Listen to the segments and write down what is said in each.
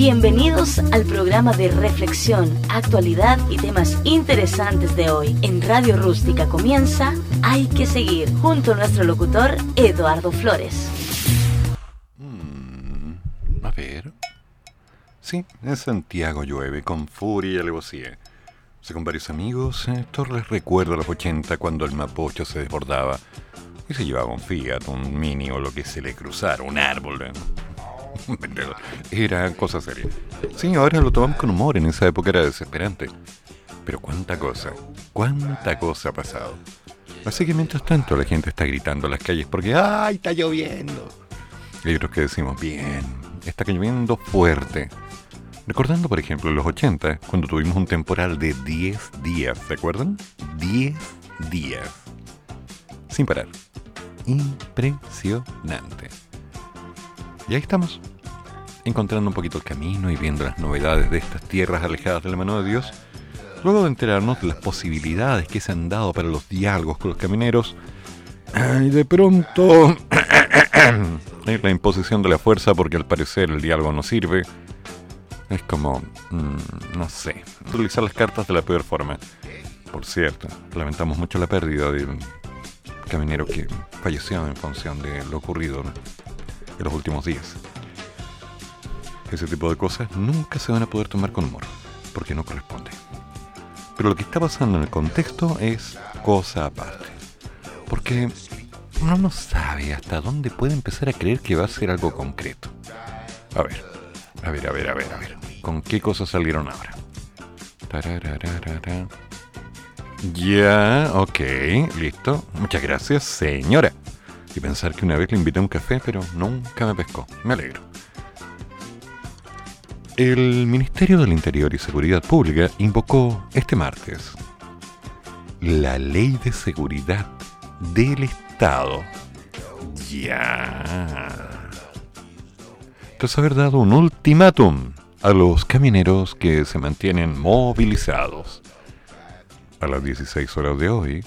Bienvenidos al programa de reflexión, actualidad y temas interesantes de hoy. En Radio Rústica comienza Hay que seguir, junto a nuestro locutor Eduardo Flores. Mm, a ver. Sí, en Santiago llueve con furia y alevosía. Según varios amigos, esto les recuerda los 80 cuando el Mapocho se desbordaba y se llevaba un Fiat, un Mini o lo que se le cruzara, un árbol. ¿eh? Era cosa seria. Sí, ahora lo tomamos con humor, en esa época era desesperante. Pero cuánta cosa, cuánta cosa ha pasado. Así que mientras tanto la gente está gritando en las calles porque ¡ay, está lloviendo! Y otros que decimos, bien, está lloviendo fuerte. Recordando, por ejemplo, los 80, cuando tuvimos un temporal de 10 días, ¿se acuerdan? 10 días. Sin parar. Impresionante. Y ahí estamos, encontrando un poquito el camino y viendo las novedades de estas tierras alejadas de la mano de Dios, luego de enterarnos de las posibilidades que se han dado para los diálogos con los camineros, y de pronto la imposición de la fuerza porque al parecer el diálogo no sirve, es como, mm, no sé, utilizar las cartas de la peor forma. Por cierto, lamentamos mucho la pérdida de un caminero que falleció en función de lo ocurrido en los últimos días. Ese tipo de cosas nunca se van a poder tomar con humor, porque no corresponde. Pero lo que está pasando en el contexto es cosa aparte. Porque uno no sabe hasta dónde puede empezar a creer que va a ser algo concreto. A ver, a ver, a ver, a ver, a ver. ¿Con qué cosas salieron ahora? Ya, ok, listo. Muchas gracias, señora y pensar que una vez le invité a un café, pero nunca me pescó. Me alegro. El Ministerio del Interior y Seguridad Pública invocó este martes la Ley de Seguridad del Estado. Ya. Tras haber dado un ultimátum a los camioneros que se mantienen movilizados. A las 16 horas de hoy,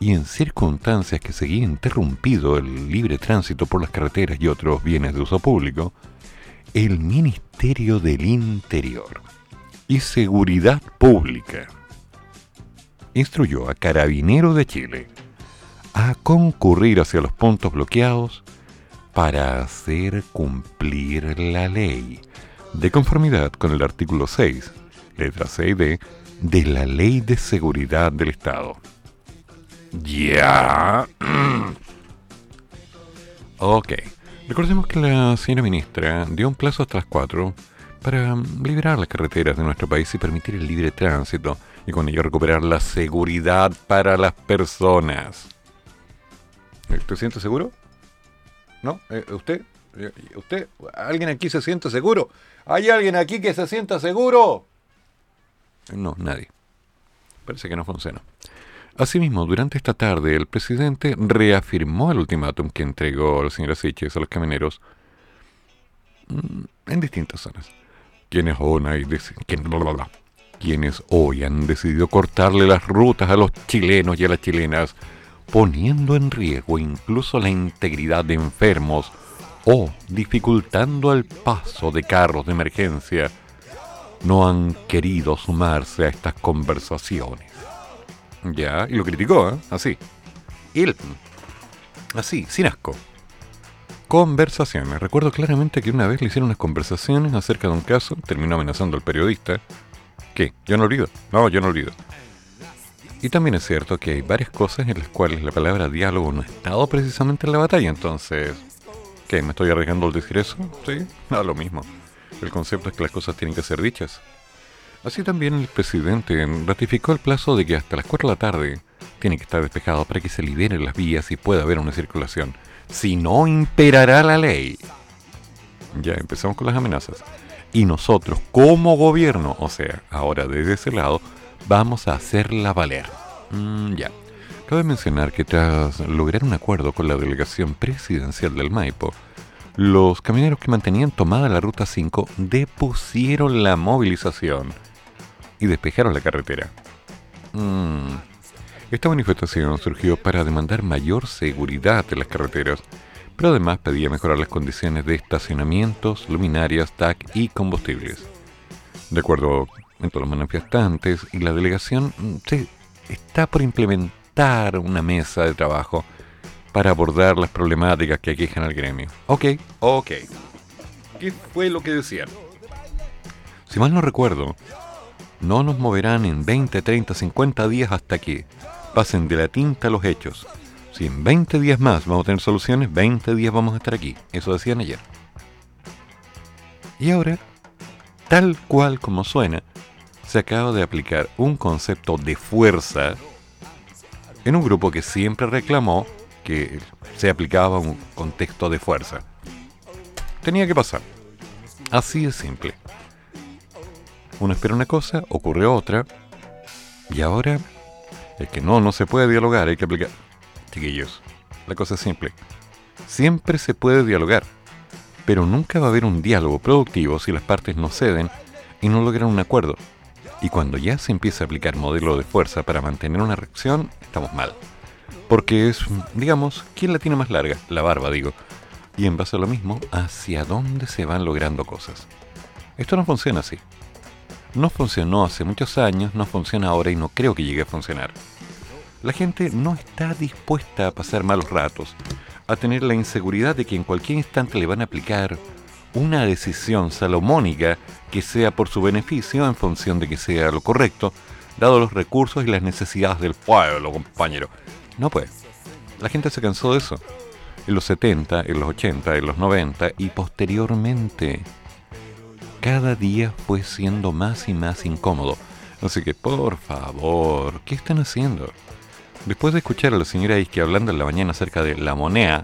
y en circunstancias que seguía interrumpido el libre tránsito por las carreteras y otros bienes de uso público, el Ministerio del Interior y Seguridad Pública instruyó a Carabineros de Chile a concurrir hacia los puntos bloqueados para hacer cumplir la ley, de conformidad con el artículo 6, letra C y D, de la Ley de Seguridad del Estado. Ya. ok. Recordemos que la señora ministra dio un plazo hasta las 4 para liberar las carreteras de nuestro país y permitir el libre tránsito y con ello recuperar la seguridad para las personas. ¿Te siente seguro? ¿No? Eh, ¿Usted? Eh, ¿Usted? ¿Alguien aquí se siente seguro? ¿Hay alguien aquí que se sienta seguro? No, nadie. Parece que no funciona. Asimismo, durante esta tarde, el presidente reafirmó el ultimátum que entregó la señora Siches a los camioneros mm, en distintas zonas. Quienes hoy han decidido cortarle las rutas a los chilenos y a las chilenas, poniendo en riesgo incluso la integridad de enfermos o dificultando el paso de carros de emergencia, no han querido sumarse a estas conversaciones. Ya, y lo criticó, ¿eh? Así. Él. Así, sin asco. Conversaciones. Recuerdo claramente que una vez le hicieron unas conversaciones acerca de un caso, terminó amenazando al periodista. ¿Qué? Yo no olvido. No, yo no olvido. Y también es cierto que hay varias cosas en las cuales la palabra diálogo no ha estado precisamente en la batalla, entonces... ¿Qué? ¿Me estoy arriesgando al decir eso? Sí, no, lo mismo. El concepto es que las cosas tienen que ser dichas. Así también el presidente ratificó el plazo de que hasta las 4 de la tarde tiene que estar despejado para que se liberen las vías y pueda haber una circulación. Si no, imperará la ley. Ya empezamos con las amenazas. Y nosotros, como gobierno, o sea, ahora desde ese lado, vamos a hacerla valer. Mm, ya. Cabe mencionar que tras lograr un acuerdo con la delegación presidencial del Maipo, los camioneros que mantenían tomada la ruta 5 depusieron la movilización y despejaron la carretera. Mm. Esta manifestación surgió para demandar mayor seguridad en las carreteras, pero además pedía mejorar las condiciones de estacionamientos, luminarias, TAC y combustibles. De acuerdo todos los manifestantes y la delegación, se está por implementar una mesa de trabajo para abordar las problemáticas que aquejan al gremio. Ok, ok. ¿Qué fue lo que decían? Si mal no recuerdo, no nos moverán en 20, 30, 50 días hasta que pasen de la tinta a los hechos. Si en 20 días más vamos a tener soluciones, 20 días vamos a estar aquí. Eso decían ayer. Y ahora, tal cual como suena, se acaba de aplicar un concepto de fuerza en un grupo que siempre reclamó que se aplicaba un contexto de fuerza. Tenía que pasar. Así de simple. Uno espera una cosa, ocurre otra, y ahora es que no, no se puede dialogar, hay que aplicar. Chiquillos, la cosa es simple. Siempre se puede dialogar, pero nunca va a haber un diálogo productivo si las partes no ceden y no logran un acuerdo. Y cuando ya se empieza a aplicar modelo de fuerza para mantener una reacción, estamos mal. Porque es, digamos, ¿quién la tiene más larga? La barba, digo. Y en base a lo mismo, ¿hacia dónde se van logrando cosas? Esto no funciona así. No funcionó hace muchos años, no funciona ahora y no creo que llegue a funcionar. La gente no está dispuesta a pasar malos ratos, a tener la inseguridad de que en cualquier instante le van a aplicar una decisión salomónica que sea por su beneficio en función de que sea lo correcto, dado los recursos y las necesidades del pueblo, compañero. No pues. La gente se cansó de eso. En los 70, en los 80, en los 90 y posteriormente. Cada día fue siendo más y más incómodo. Así que, por favor, ¿qué están haciendo? Después de escuchar a la señora Isque hablando en la mañana acerca de la moneda,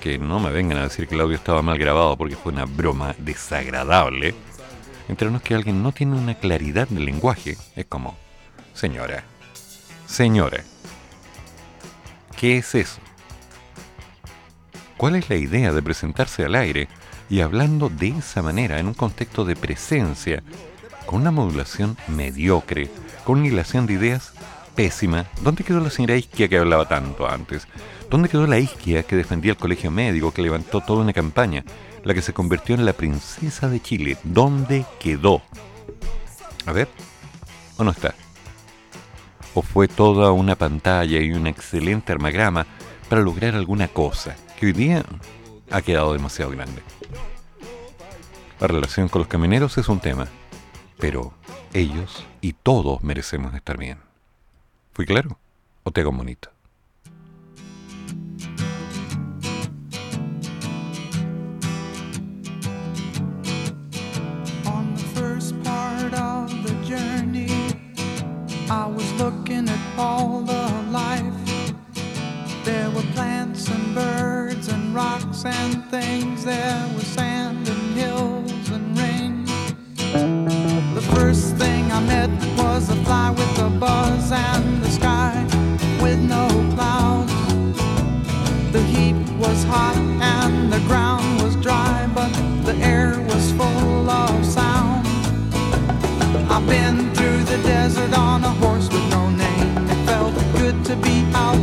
que no me vengan a decir que el audio estaba mal grabado porque fue una broma desagradable, entrarnos que alguien no tiene una claridad del lenguaje, es como, señora, señora, ¿Qué es eso? ¿Cuál es la idea de presentarse al aire y hablando de esa manera en un contexto de presencia, con una modulación mediocre, con una hilación de ideas pésima? ¿Dónde quedó la señora Isquia que hablaba tanto antes? ¿Dónde quedó la Isquia que defendía el colegio médico, que levantó toda una campaña, la que se convirtió en la princesa de Chile? ¿Dónde quedó? A ver, ¿o no está? o fue toda una pantalla y un excelente armagrama para lograr alguna cosa que hoy día ha quedado demasiado grande. La relación con los camioneros es un tema, pero ellos y todos merecemos estar bien. ¿Fui claro? ¿O te hago bonito? I was looking at all the life. There were plants and birds and rocks and things. There was sand and hills. The first thing I met was a fly with a buzz and the sky with no clouds. The heat was hot and the ground was dry, but the air was full of sound. I've been through the desert on a horse with no name. It felt good to be out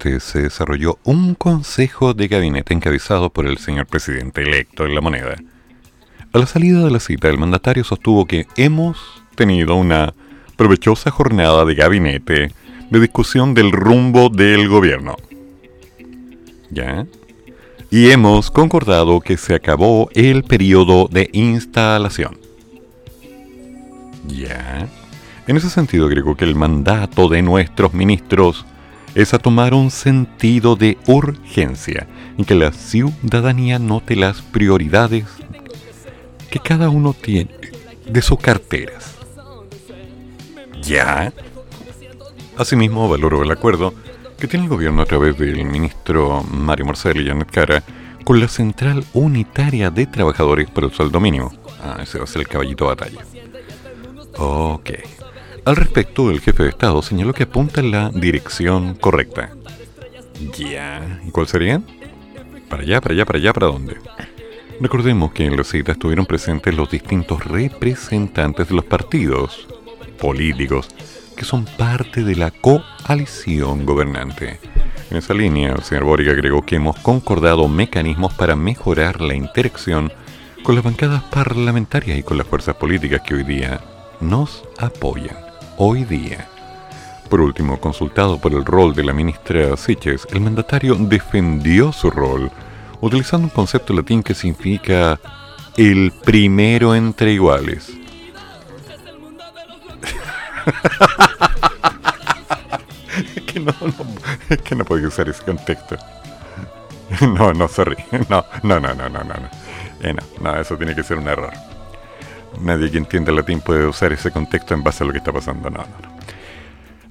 Se desarrolló un consejo de gabinete encabezado por el señor presidente electo en la moneda. A la salida de la cita, el mandatario sostuvo que hemos tenido una provechosa jornada de gabinete de discusión del rumbo del gobierno. ¿Ya? Y hemos concordado que se acabó el periodo de instalación. ¿Ya? En ese sentido, agregó que el mandato de nuestros ministros es a tomar un sentido de urgencia en que la ciudadanía note las prioridades que cada uno tiene de sus carteras. ¿Ya? Asimismo, valoro el acuerdo que tiene el gobierno a través del ministro Mario Marcel y Janet Cara con la Central Unitaria de Trabajadores por el Sueldo Mínimo. Ah, ese va a ser el caballito de batalla. Ok. Al respecto, el jefe de Estado señaló que apunta en la dirección correcta. Ya, ¿y cuál sería? Para allá, para allá, para allá, ¿para dónde? Recordemos que en la cita estuvieron presentes los distintos representantes de los partidos políticos que son parte de la coalición gobernante. En esa línea, el señor Boric agregó que hemos concordado mecanismos para mejorar la interacción con las bancadas parlamentarias y con las fuerzas políticas que hoy día nos apoyan hoy día. Por último, consultado por el rol de la ministra Siches, el mandatario defendió su rol utilizando un concepto latín que significa el primero entre iguales. es, que no, que no puede usar ese contexto. No, no, sorry. No, no, no, no, no, no. Eh, no, no, eso tiene que ser un error. Nadie que entienda latín puede usar ese contexto en base a lo que está pasando. No, no, no.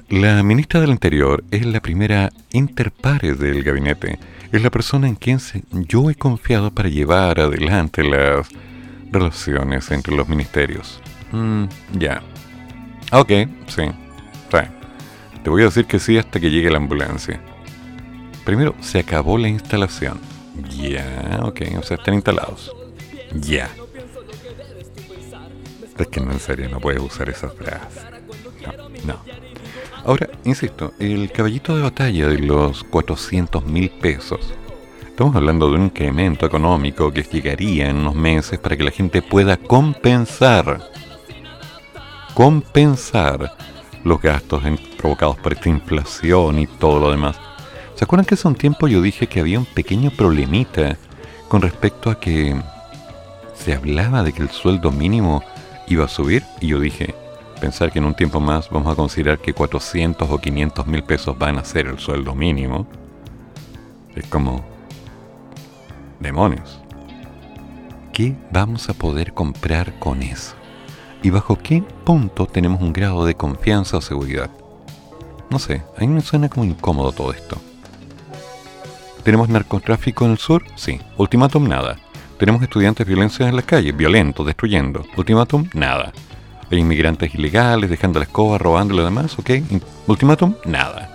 La ministra del Interior es la primera interpares del gabinete. Es la persona en quien yo he confiado para llevar adelante las relaciones entre los ministerios. Mm, ya. Ok, sí. Te voy a decir que sí hasta que llegue la ambulancia. Primero, se acabó la instalación. Ya, ok, o sea, están instalados. Ya. Es que no, en serio, no puedes usar esa frase. No, no. Ahora, insisto, el caballito de batalla de los 400 mil pesos. Estamos hablando de un incremento económico que llegaría en unos meses para que la gente pueda compensar, compensar los gastos provocados por esta inflación y todo lo demás. ¿Se acuerdan que hace un tiempo yo dije que había un pequeño problemita con respecto a que se hablaba de que el sueldo mínimo iba a subir y yo dije, pensar que en un tiempo más vamos a considerar que 400 o 500 mil pesos van a ser el sueldo mínimo, es como, demonios, ¿qué vamos a poder comprar con eso? ¿Y bajo qué punto tenemos un grado de confianza o seguridad? No sé, a mí me suena como incómodo todo esto. ¿Tenemos narcotráfico en el sur? Sí. Ultimátum, nada. Tenemos estudiantes violencia en las calles, violentos, destruyendo. Ultimátum, nada. Hay inmigrantes ilegales, dejando la escoba, robando y lo demás, ¿ok? Ultimátum, nada.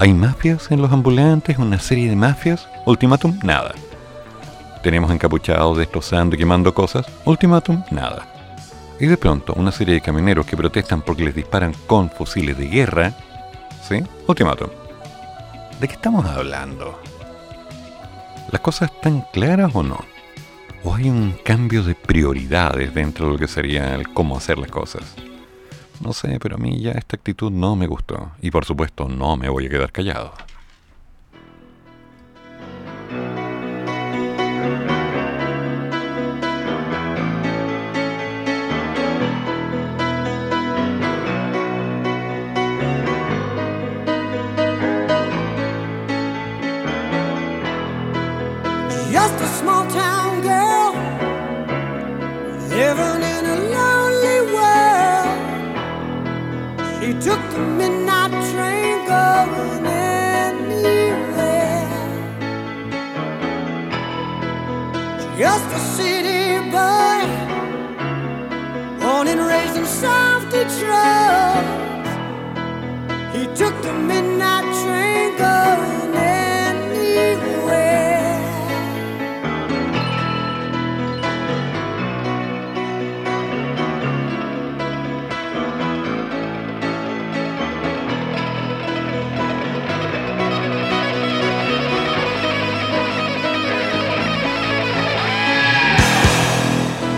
¿Hay mafias en los ambulantes? ¿Una serie de mafias? Ultimátum, nada. Tenemos encapuchados destrozando y quemando cosas. Ultimátum, nada. Y de pronto, una serie de camioneros que protestan porque les disparan con fusiles de guerra. ¿Sí? Ultimátum. ¿De qué estamos hablando? ¿Las cosas están claras o no? ¿O hay un cambio de prioridades dentro de lo que sería el cómo hacer las cosas? No sé, pero a mí ya esta actitud no me gustó. Y por supuesto no me voy a quedar callado. Living in a lonely world. She took the midnight train going anywhere. Just a city boy, born and raised in South Detroit. He took the midnight train going.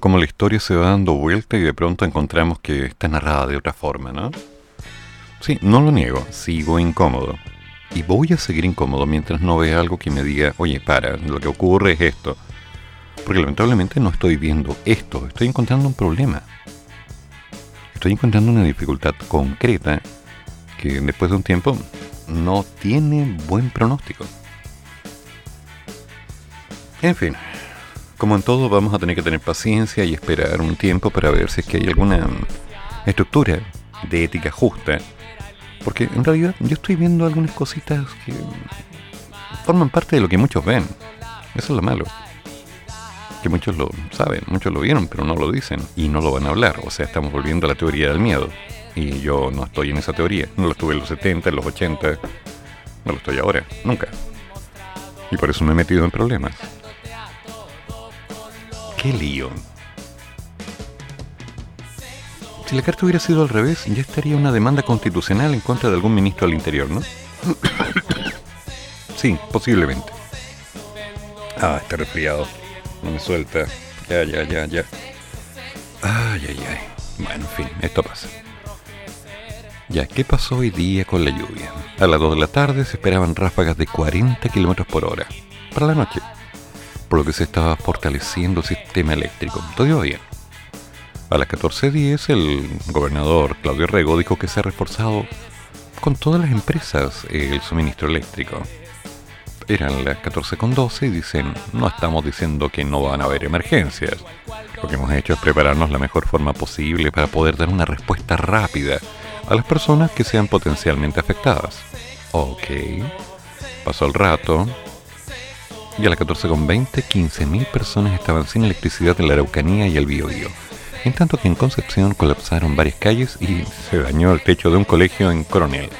Como la historia se va dando vuelta y de pronto encontramos que está narrada de otra forma, ¿no? Sí, no lo niego, sigo incómodo. Y voy a seguir incómodo mientras no vea algo que me diga, oye, para, lo que ocurre es esto. Porque lamentablemente no estoy viendo esto, estoy encontrando un problema. Estoy encontrando una dificultad concreta que después de un tiempo no tiene buen pronóstico. En fin, como en todo vamos a tener que tener paciencia y esperar un tiempo para ver si es que hay alguna estructura de ética justa. Porque en realidad yo estoy viendo algunas cositas que forman parte de lo que muchos ven. Eso es lo malo. Que muchos lo saben, muchos lo vieron, pero no lo dicen y no lo van a hablar. O sea, estamos volviendo a la teoría del miedo. Y yo no estoy en esa teoría. No lo estuve en los 70, en los 80. No lo estoy ahora. Nunca. Y por eso me he metido en problemas. ¡Qué lío! Si la carta hubiera sido al revés, ya estaría una demanda constitucional en contra de algún ministro del Interior, ¿no? sí, posiblemente. Ah, está resfriado. No me suelta. Ya, ya, ya, ya. Ay, ay, ay. Bueno, en fin, esto pasa. Ya, ¿qué pasó hoy día con la lluvia? A las 2 de la tarde se esperaban ráfagas de 40 kilómetros por hora. Para la noche. Por lo que se estaba fortaleciendo el sistema eléctrico. Todo bien. A las 14.10 el gobernador Claudio Rego dijo que se ha reforzado con todas las empresas el suministro eléctrico. Eran las 14.12 y dicen, no estamos diciendo que no van a haber emergencias. Lo que hemos hecho es prepararnos la mejor forma posible para poder dar una respuesta rápida a las personas que sean potencialmente afectadas. Ok. Pasó el rato. Y a las 14.20, 15.000 personas estaban sin electricidad en la Araucanía y el Biobío en tanto que en Concepción colapsaron varias calles y se dañó el techo de un colegio en Coronel.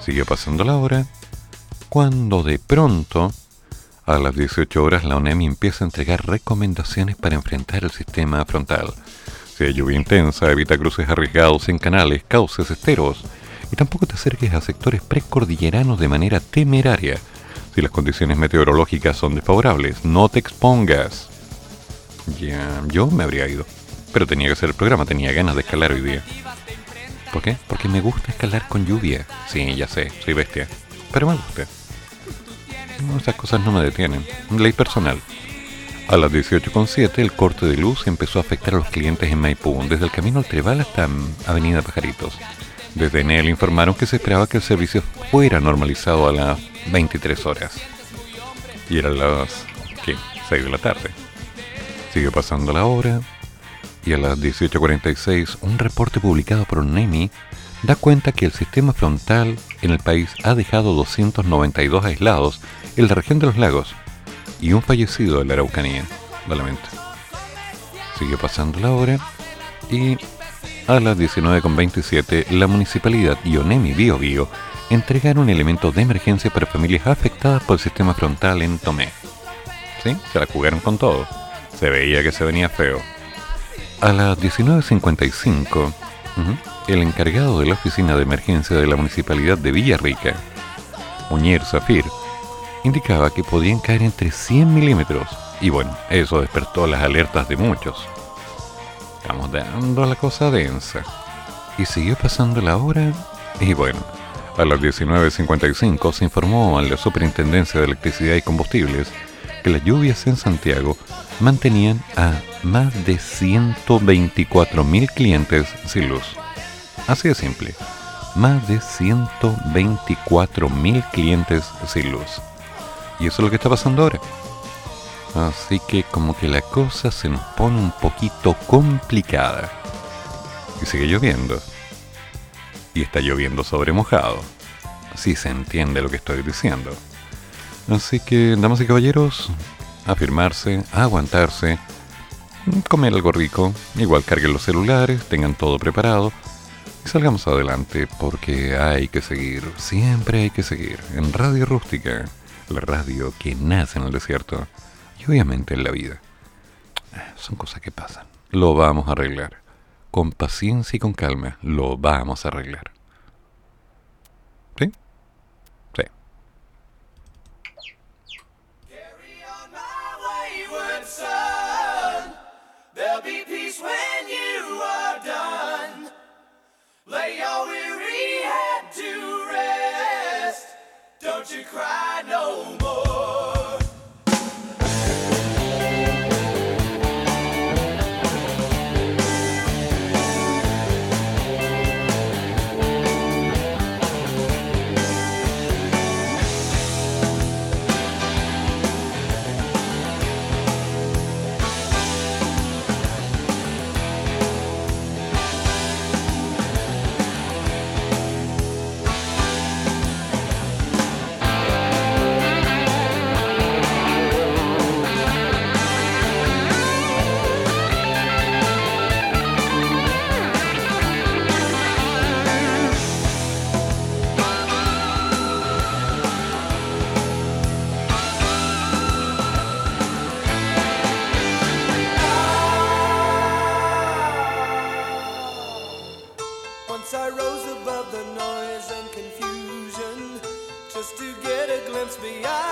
Siguió pasando la hora, cuando de pronto, a las 18 horas, la ONEMI empieza a entregar recomendaciones para enfrentar el sistema frontal. Si hay lluvia intensa, evita cruces arriesgados en canales, cauces, esteros, y tampoco te acerques a sectores precordilleranos de manera temeraria. Si las condiciones meteorológicas son desfavorables, no te expongas. Ya, yo me habría ido. Pero tenía que hacer el programa, tenía ganas de escalar hoy día. ¿Por qué? Porque me gusta escalar con lluvia. Sí, ya sé, soy bestia. Pero me gusta. esas cosas no me detienen. Ley personal. A las 18.07 el corte de luz empezó a afectar a los clientes en Maipú, desde el camino al Trebal hasta Avenida Pajaritos. Desde Enel informaron que se esperaba que el servicio fuera normalizado a las 23 horas. Y eran las, ¿qué? 6 de la tarde. Siguió pasando la hora, y a las 18.46 un reporte publicado por NEMI da cuenta que el sistema frontal en el país ha dejado 292 aislados en la región de los lagos y un fallecido en la Araucanía, lamento. Sigue pasando la hora y a las 19.27 la municipalidad y ONEMI Bio Bio entregaron elementos de emergencia para familias afectadas por el sistema frontal en Tomé. ¿Sí? Se la jugaron con todo. Se veía que se venía feo. A las 19.55, el encargado de la oficina de emergencia de la municipalidad de Villarrica, Muñer Zafir, indicaba que podían caer entre 100 milímetros. Y bueno, eso despertó las alertas de muchos. Estamos dando la cosa densa. Y siguió pasando la hora. Y bueno, a las 19.55 se informó a la Superintendencia de Electricidad y Combustibles que las lluvias en Santiago mantenían a más de 124.000 clientes sin luz. Así de simple, más de 124.000 clientes sin luz. Y eso es lo que está pasando ahora. Así que como que la cosa se nos pone un poquito complicada. Y sigue lloviendo. Y está lloviendo sobre mojado. Si se entiende lo que estoy diciendo. Así que, damas y caballeros, afirmarse, aguantarse, comer algo rico, igual carguen los celulares, tengan todo preparado y salgamos adelante porque hay que seguir, siempre hay que seguir en Radio Rústica, la radio que nace en el desierto y obviamente en la vida. Son cosas que pasan. Lo vamos a arreglar. Con paciencia y con calma, lo vamos a arreglar. ¿Sí? Lay your weary head to rest. Don't you cry no more. distance beyond.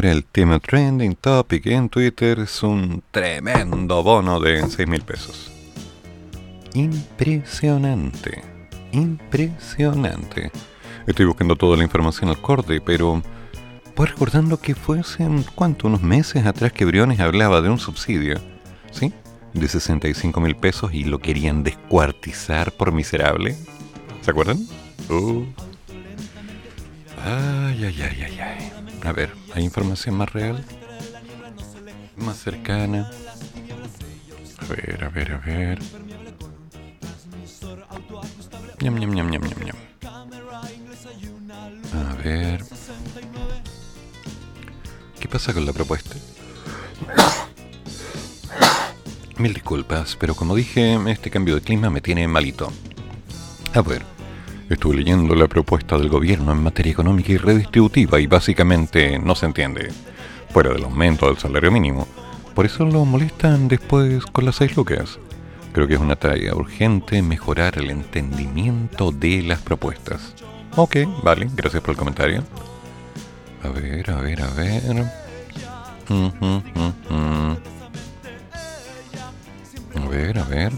Ahora el tema trending topic en Twitter es un tremendo bono de 6 mil pesos. Impresionante, impresionante. Estoy buscando toda la información al corte, pero voy recordando que fue hace cuánto, unos meses atrás que Briones hablaba de un subsidio, ¿sí? De 65 mil pesos y lo querían descuartizar por miserable. ¿Se acuerdan? Uh. Ay, ay, ay, ay, ay. A ver, ¿hay información más real? Más cercana. A ver, a ver, a ver. Ñam, ñam, ñam, ñam, ñam, ñam. A ver. ¿Qué pasa con la propuesta? Mil disculpas, pero como dije, este cambio de clima me tiene malito. A ver, estuve leyendo la propuesta del gobierno en materia económica y redistributiva y básicamente no se entiende. Fuera del aumento del salario mínimo. Por eso lo molestan después con las seis lucas. Creo que es una tarea urgente mejorar el entendimiento de las propuestas. Ok, vale, gracias por el comentario. A ver, a ver, a ver. Mm, mm, mm, a ver, a ver.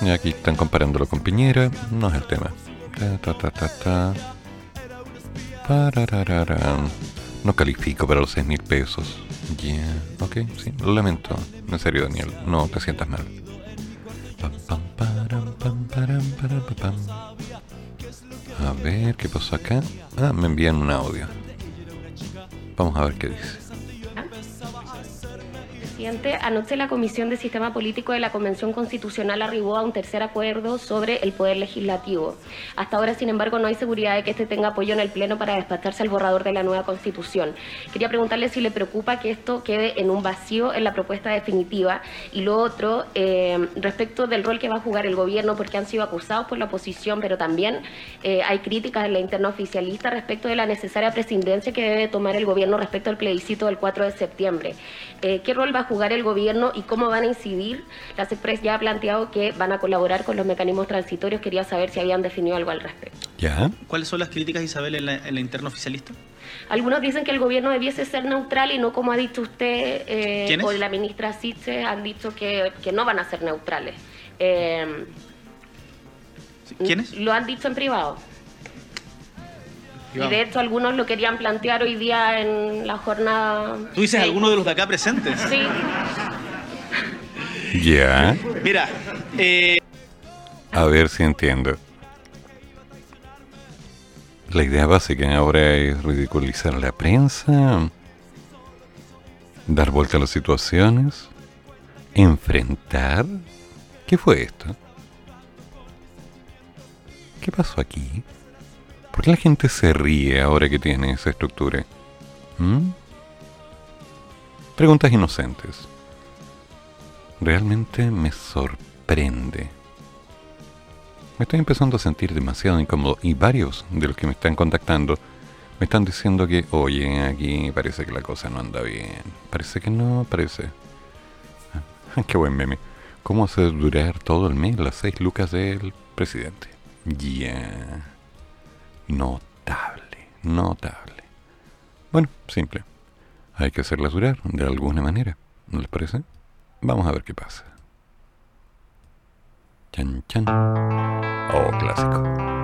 Y aquí están comparándolo con Piñera. No es el tema. Ta, No califico para los 6 mil pesos. Yeah, ok, sí, lo lamento. En serio, Daniel, no te sientas mal. A ver, ¿qué pasó acá? Ah, me envían un audio. Vamos a ver qué dice. Anoche la Comisión de Sistema Político de la Convención Constitucional arribó a un tercer acuerdo sobre el Poder Legislativo. Hasta ahora, sin embargo, no hay seguridad de que este tenga apoyo en el Pleno para despacharse al borrador de la nueva Constitución. Quería preguntarle si le preocupa que esto quede en un vacío en la propuesta definitiva. Y lo otro, eh, respecto del rol que va a jugar el gobierno, porque han sido acusados por la oposición, pero también eh, hay críticas en la interna oficialista respecto de la necesaria presidencia que debe tomar el gobierno respecto al plebiscito del 4 de septiembre. Eh, ¿Qué rol va a jugar el gobierno y cómo van a incidir? La CEPRES ya ha planteado que van a colaborar con los mecanismos transitorios. Quería saber si habían definido algo al respecto. ¿Ya? ¿Cuáles son las críticas, Isabel, en la, interna oficialista? Algunos dicen que el gobierno debiese ser neutral y no como ha dicho usted eh, o la ministra Sitze han dicho que, no van a ser neutrales. Eh, ¿Quiénes? Lo han dicho en privado. Y de hecho algunos lo querían plantear hoy día en la jornada. ¿Tú dices algunos de los de acá presentes? Sí. Ya. Mira, eh... a ver si entiendo. La idea básica ahora es ridiculizar a la prensa, dar vuelta a las situaciones, enfrentar. ¿Qué fue esto? ¿Qué pasó aquí? ¿Por qué la gente se ríe ahora que tiene esa estructura? ¿Mm? Preguntas inocentes. Realmente me sorprende. Me estoy empezando a sentir demasiado incómodo y varios de los que me están contactando me están diciendo que, oye, aquí parece que la cosa no anda bien. Parece que no, parece. Qué buen meme. ¿Cómo hacer durar todo el mes las seis lucas del presidente? Ya. Notable, notable. Bueno, simple. Hay que hacerlas durar de alguna manera. ¿No les parece? Vamos a ver qué pasa. Chan, chan. Oh, clásico.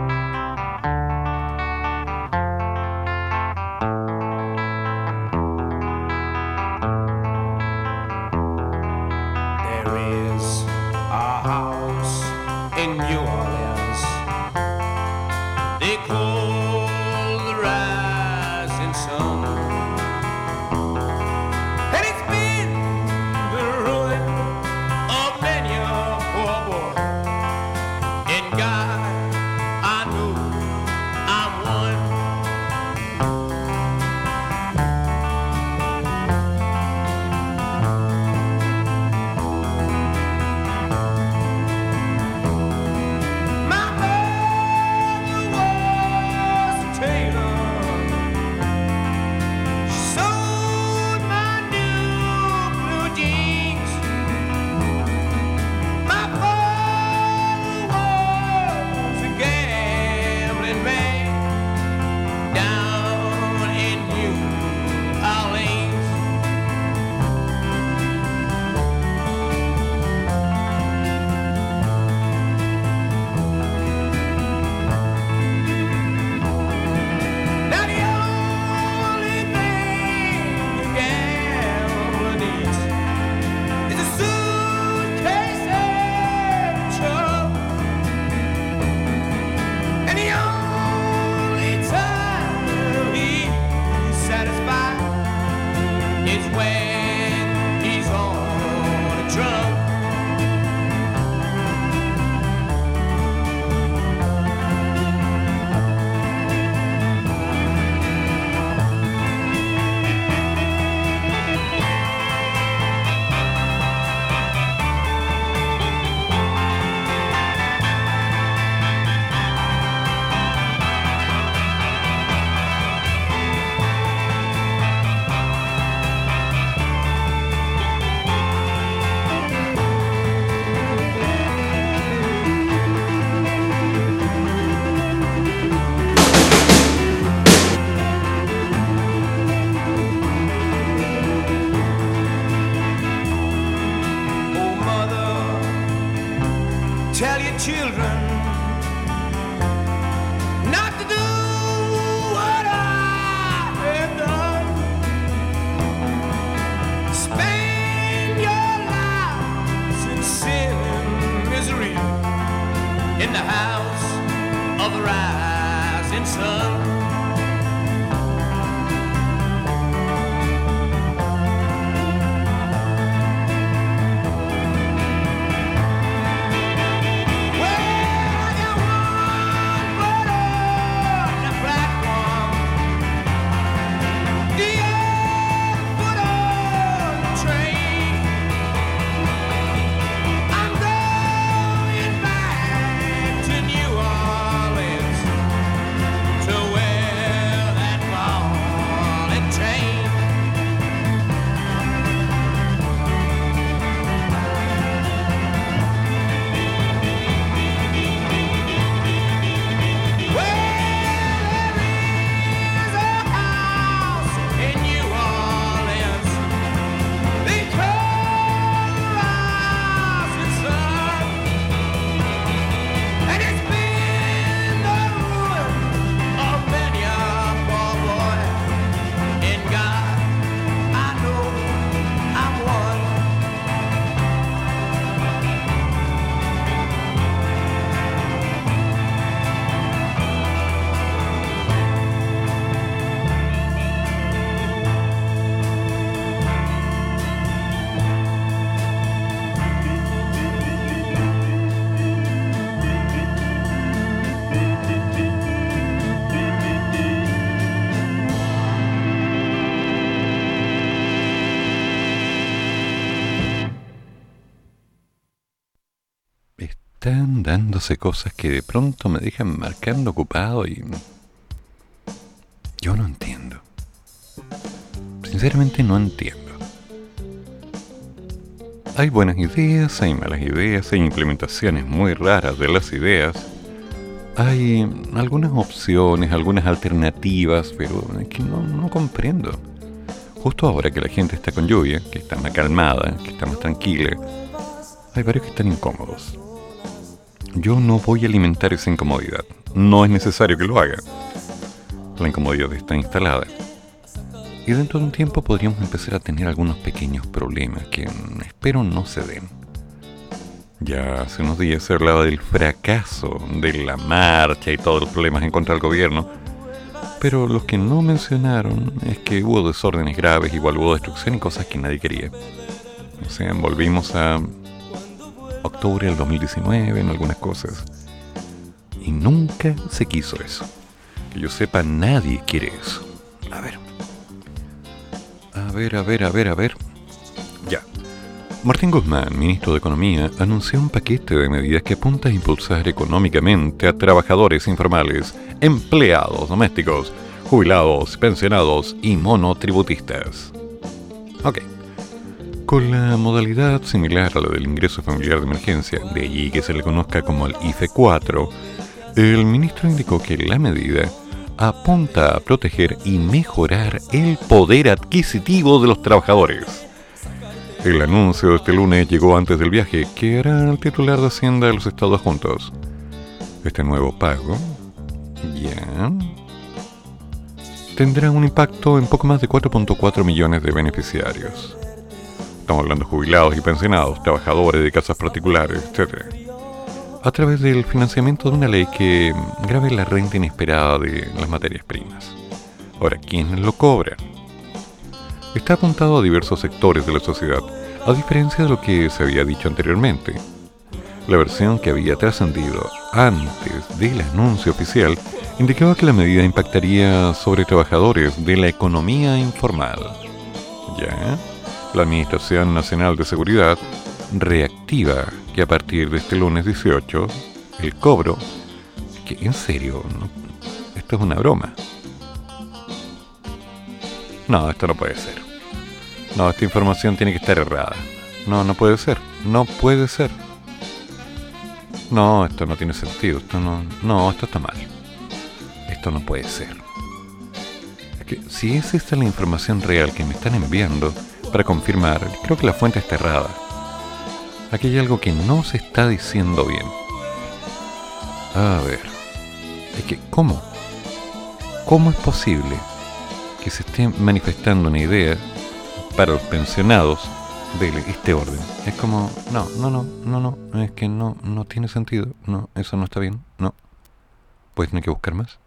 Dándose cosas que de pronto me dejan marcando ocupado y... Yo no entiendo. Sinceramente no entiendo. Hay buenas ideas, hay malas ideas, hay implementaciones muy raras de las ideas. Hay algunas opciones, algunas alternativas, pero es que no, no comprendo. Justo ahora que la gente está con lluvia, que está más calmada, que está más tranquila, hay varios que están incómodos. Yo no voy a alimentar esa incomodidad. No es necesario que lo haga. La incomodidad está instalada. Y dentro de un tiempo podríamos empezar a tener algunos pequeños problemas que espero no se den. Ya hace unos días se hablaba del fracaso de la marcha y todos los problemas en contra del gobierno, pero los que no mencionaron es que hubo desórdenes graves, igual hubo destrucción y cosas que nadie quería. O sea, volvimos a octubre del 2019 en algunas cosas. Y nunca se quiso eso. Que yo sepa, nadie quiere eso. A ver. A ver, a ver, a ver, a ver. Ya. Martín Guzmán, ministro de Economía, anunció un paquete de medidas que apunta a impulsar económicamente a trabajadores informales, empleados domésticos, jubilados, pensionados y monotributistas. Ok. Con la modalidad similar a la del ingreso familiar de emergencia, de allí que se le conozca como el IFE 4, el ministro indicó que la medida apunta a proteger y mejorar el poder adquisitivo de los trabajadores. El anuncio de este lunes llegó antes del viaje que hará el titular de Hacienda de los Estados Juntos. Este nuevo pago, ya, tendrá un impacto en poco más de 4.4 millones de beneficiarios. Estamos hablando de jubilados y pensionados, trabajadores de casas particulares, etc. A través del financiamiento de una ley que grave la renta inesperada de las materias primas. Ahora, ¿quiénes lo cobran? Está apuntado a diversos sectores de la sociedad, a diferencia de lo que se había dicho anteriormente. La versión que había trascendido antes del anuncio oficial indicaba que la medida impactaría sobre trabajadores de la economía informal. ¿Ya? La Administración Nacional de Seguridad reactiva que a partir de este lunes 18 el cobro, que en serio, esto es una broma. No, esto no puede ser. No, esta información tiene que estar errada. No, no puede ser. No puede ser. No, esto no tiene sentido. Esto no, no, esto está mal. Esto no puede ser. Es que si es esta la información real que me están enviando, para confirmar, creo que la fuente está errada. Aquí hay algo que no se está diciendo bien. A ver. Es que, ¿cómo? ¿Cómo es posible que se esté manifestando una idea para los pensionados de este orden? Es como, no, no, no, no, no, es que no, no tiene sentido. No, eso no está bien. No. Pues tiene que buscar más.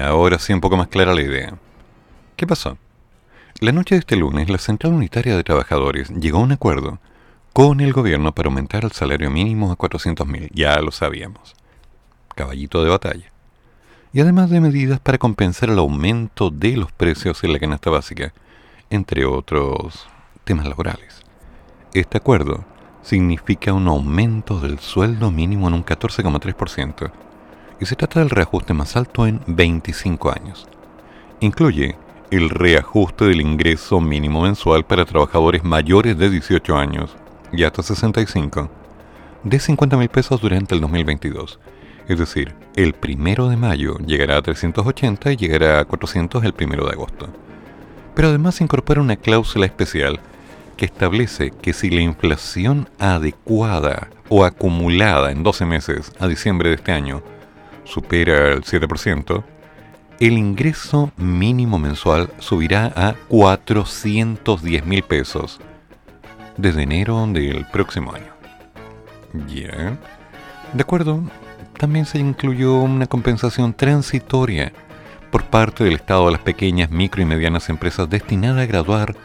Ahora sí un poco más clara la idea. ¿Qué pasó? La noche de este lunes, la Central Unitaria de Trabajadores llegó a un acuerdo con el gobierno para aumentar el salario mínimo a 400.000. Ya lo sabíamos. Caballito de batalla. Y además de medidas para compensar el aumento de los precios en la canasta básica, entre otros temas laborales. Este acuerdo significa un aumento del sueldo mínimo en un 14,3% y se trata del reajuste más alto en 25 años. Incluye el reajuste del ingreso mínimo mensual para trabajadores mayores de 18 años y hasta 65 de 50 mil pesos durante el 2022. Es decir, el primero de mayo llegará a 380 y llegará a 400 el primero de agosto. Pero además incorpora una cláusula especial que establece que si la inflación adecuada o acumulada en 12 meses a diciembre de este año supera el 7%, el ingreso mínimo mensual subirá a 410 mil pesos desde enero del próximo año. Ya. De acuerdo, también se incluyó una compensación transitoria por parte del Estado a las pequeñas, micro y medianas empresas destinada a graduar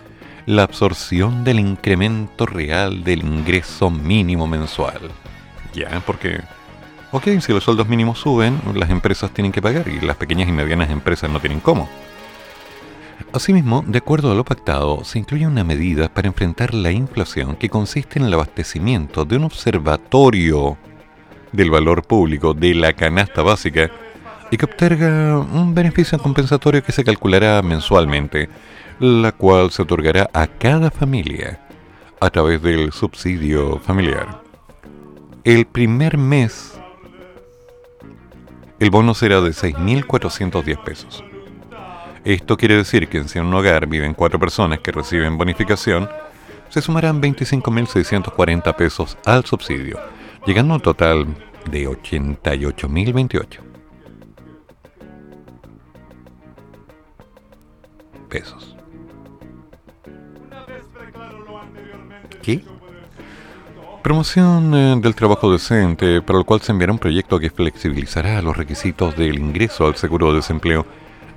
la absorción del incremento real del ingreso mínimo mensual. Ya, porque, ok, si los sueldos mínimos suben, las empresas tienen que pagar y las pequeñas y medianas empresas no tienen cómo. Asimismo, de acuerdo a lo pactado, se incluye una medida para enfrentar la inflación que consiste en el abastecimiento de un observatorio del valor público de la canasta básica y que obtenga un beneficio compensatorio que se calculará mensualmente la cual se otorgará a cada familia a través del subsidio familiar. El primer mes, el bono será de 6.410 pesos. Esto quiere decir que si en un hogar viven cuatro personas que reciben bonificación, se sumarán 25.640 pesos al subsidio, llegando a un total de 88.028 pesos. ¿Qué? Promoción eh, del trabajo decente, para el cual se enviará un proyecto que flexibilizará los requisitos del ingreso al seguro de desempleo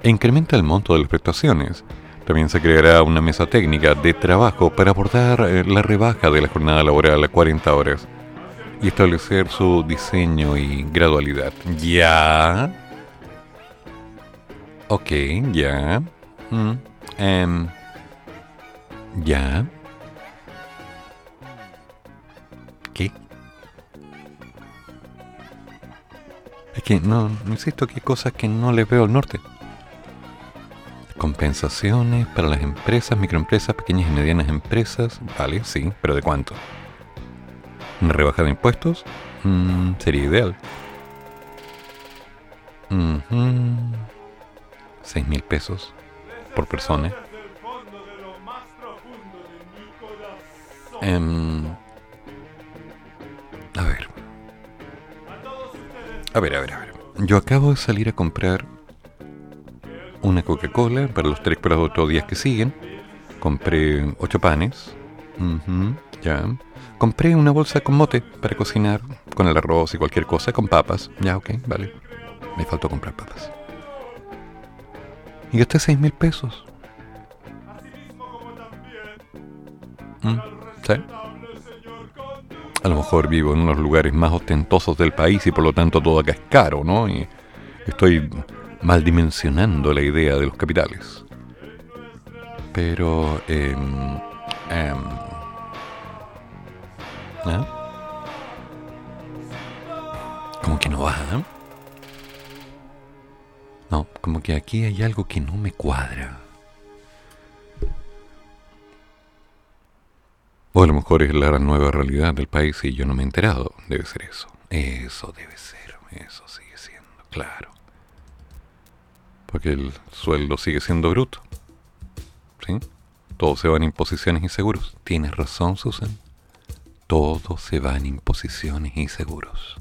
e incrementa el monto de las prestaciones. También se creará una mesa técnica de trabajo para abordar eh, la rebaja de la jornada laboral a 40 horas y establecer su diseño y gradualidad. ¿Ya? Ok, ya. Mm, em, ¿Ya? Es que no, insisto que hay cosas que no les veo al norte. Compensaciones para las empresas, microempresas, pequeñas y medianas empresas, vale, sí, pero ¿de cuánto? ¿Una rebaja de impuestos? Mm, sería ideal. Seis mil pesos por persona. Em, a ver. A ver, a ver, a ver. Yo acabo de salir a comprar una Coca-Cola para los tres, otros días que siguen. Compré ocho panes. ya. Compré una bolsa con mote para cocinar con el arroz y cualquier cosa, con papas. Ya, ok, vale. Me faltó comprar papas. Y gasté seis mil pesos. ¿Mm? ¿Sí? A lo mejor vivo en unos lugares más ostentosos del país y por lo tanto todo acá es caro, ¿no? Y estoy mal dimensionando la idea de los capitales. Pero... Eh, eh, ¿eh? Como que no va, ¿eh? No, como que aquí hay algo que no me cuadra. O a lo mejor es la nueva realidad del país y yo no me he enterado. Debe ser eso. Eso debe ser. Eso sigue siendo. Claro. Porque el sueldo sigue siendo bruto. ¿Sí? Todo se va en imposiciones y seguros. Tienes razón, Susan. Todo se va en imposiciones y seguros.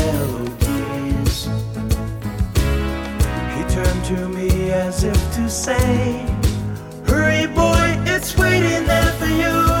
As if to say, Hurry, boy, it's waiting there for you.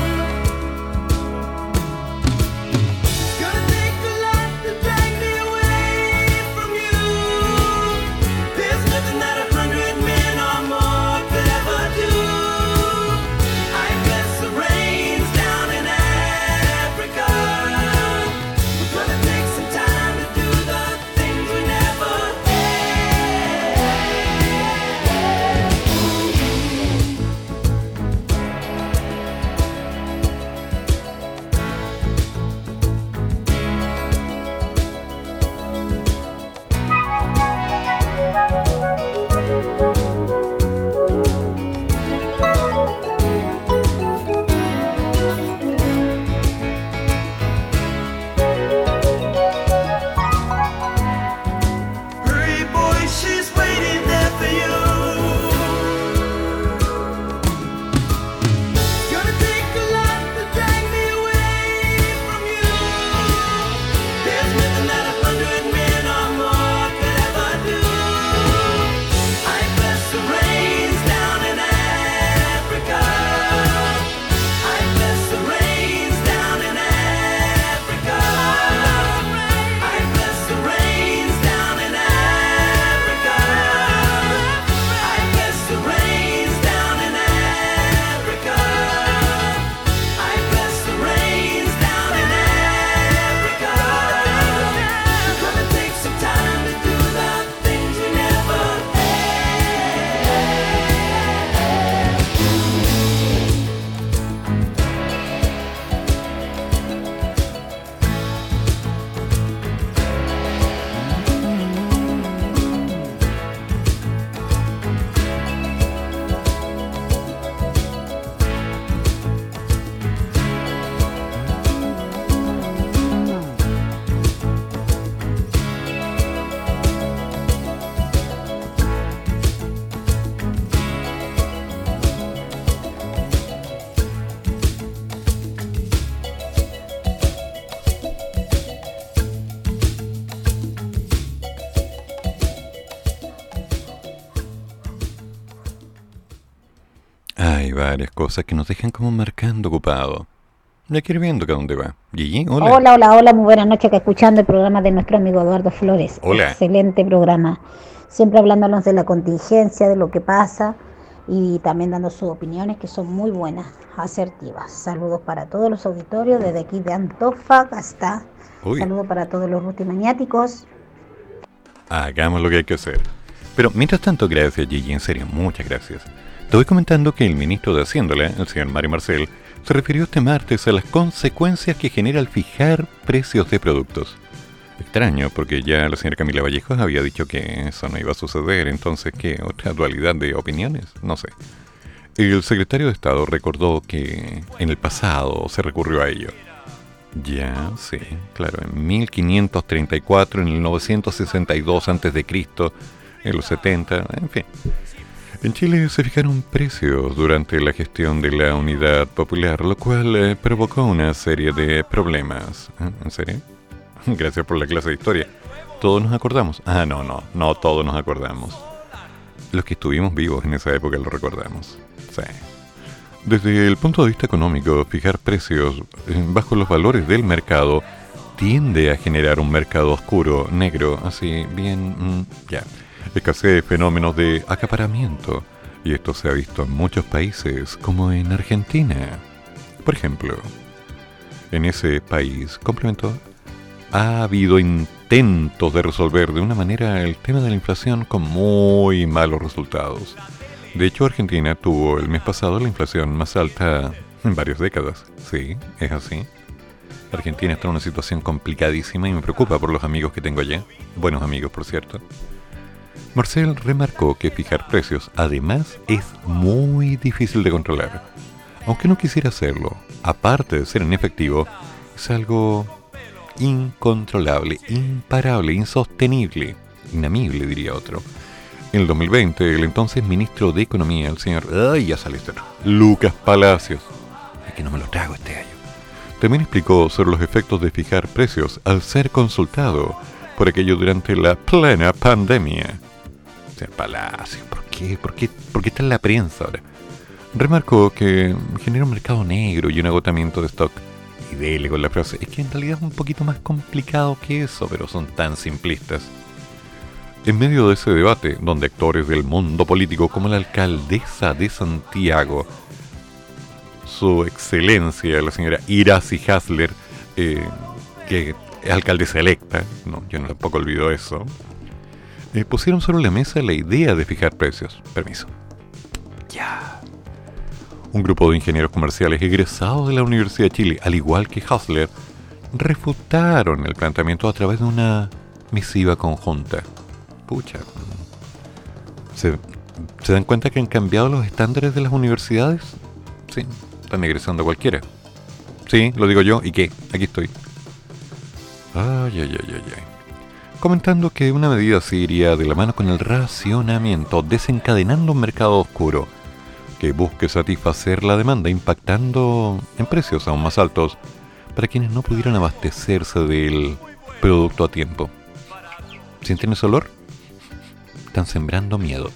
Varias cosas que nos dejan como marcando ocupado. Ya quiere viendo que a dónde va. Gigi, hola. Hola, hola, hola, muy buenas noches, que escuchando el programa de nuestro amigo Eduardo Flores. Hola. Excelente programa. Siempre hablándonos de la contingencia, de lo que pasa y también dando sus opiniones que son muy buenas, asertivas. Saludos para todos los auditorios desde aquí de Antofagasta. Saludos para todos los rutimaniáticos. Hagamos lo que hay que hacer. Pero mientras tanto, gracias Gigi, en serio, muchas gracias. Te voy comentando que el ministro de Hacienda, el señor Mario Marcel, se refirió este martes a las consecuencias que genera el fijar precios de productos. Extraño, porque ya la señora Camila Vallejos había dicho que eso no iba a suceder, entonces, ¿qué? ¿Otra dualidad de opiniones? No sé. El secretario de Estado recordó que en el pasado se recurrió a ello. Ya, sí, claro, en 1534, en el 962 a.C., en los 70, en fin. En Chile se fijaron precios durante la gestión de la unidad popular, lo cual eh, provocó una serie de problemas. ¿En serio? Gracias por la clase de historia. ¿Todos nos acordamos? Ah, no, no, no todos nos acordamos. Los que estuvimos vivos en esa época lo recordamos. Sí. Desde el punto de vista económico, fijar precios eh, bajo los valores del mercado tiende a generar un mercado oscuro, negro, así, bien, mm, ya. Escasez fenómenos de acaparamiento. Y esto se ha visto en muchos países, como en Argentina. Por ejemplo, en ese país, complemento, ha habido intentos de resolver de una manera el tema de la inflación con muy malos resultados. De hecho, Argentina tuvo el mes pasado la inflación más alta en varias décadas. Sí, es así. Argentina está en una situación complicadísima y me preocupa por los amigos que tengo allá. Buenos amigos, por cierto. Marcel remarcó que fijar precios, además, es muy difícil de controlar. Aunque no quisiera hacerlo, aparte de ser inefectivo, es algo incontrolable, imparable, insostenible, inamible, diría otro. En el 2020, el entonces ministro de Economía, el señor, ya sale Lucas Palacios, es que no me lo trago este gallo, también explicó sobre los efectos de fijar precios al ser consultado por aquello durante la plena pandemia. O sea, Palacios, ¿por qué? ¿Por qué, ¿Por qué está en la prensa ahora? Remarcó que genera un mercado negro y un agotamiento de stock. Y dele con la frase, es que en realidad es un poquito más complicado que eso, pero son tan simplistas. En medio de ese debate, donde actores del mundo político como la alcaldesa de Santiago, su excelencia, la señora Iracy Hasler, eh, que es alcaldesa electa, no, yo no tampoco olvido eso, eh, pusieron sobre la mesa la idea de fijar precios. Permiso. Ya. Un grupo de ingenieros comerciales egresados de la Universidad de Chile, al igual que Hasler, refutaron el planteamiento a través de una misiva conjunta. Pucha. ¿Se, ¿Se dan cuenta que han cambiado los estándares de las universidades? Sí, están egresando cualquiera. Sí, lo digo yo, ¿y qué? Aquí estoy. Ay, ay, ay, ay, ay. Comentando que una medida así iría de la mano con el racionamiento, desencadenando un mercado oscuro que busque satisfacer la demanda, impactando en precios aún más altos para quienes no pudieran abastecerse del producto a tiempo. ¿Sienten ese olor? Están sembrando miedo.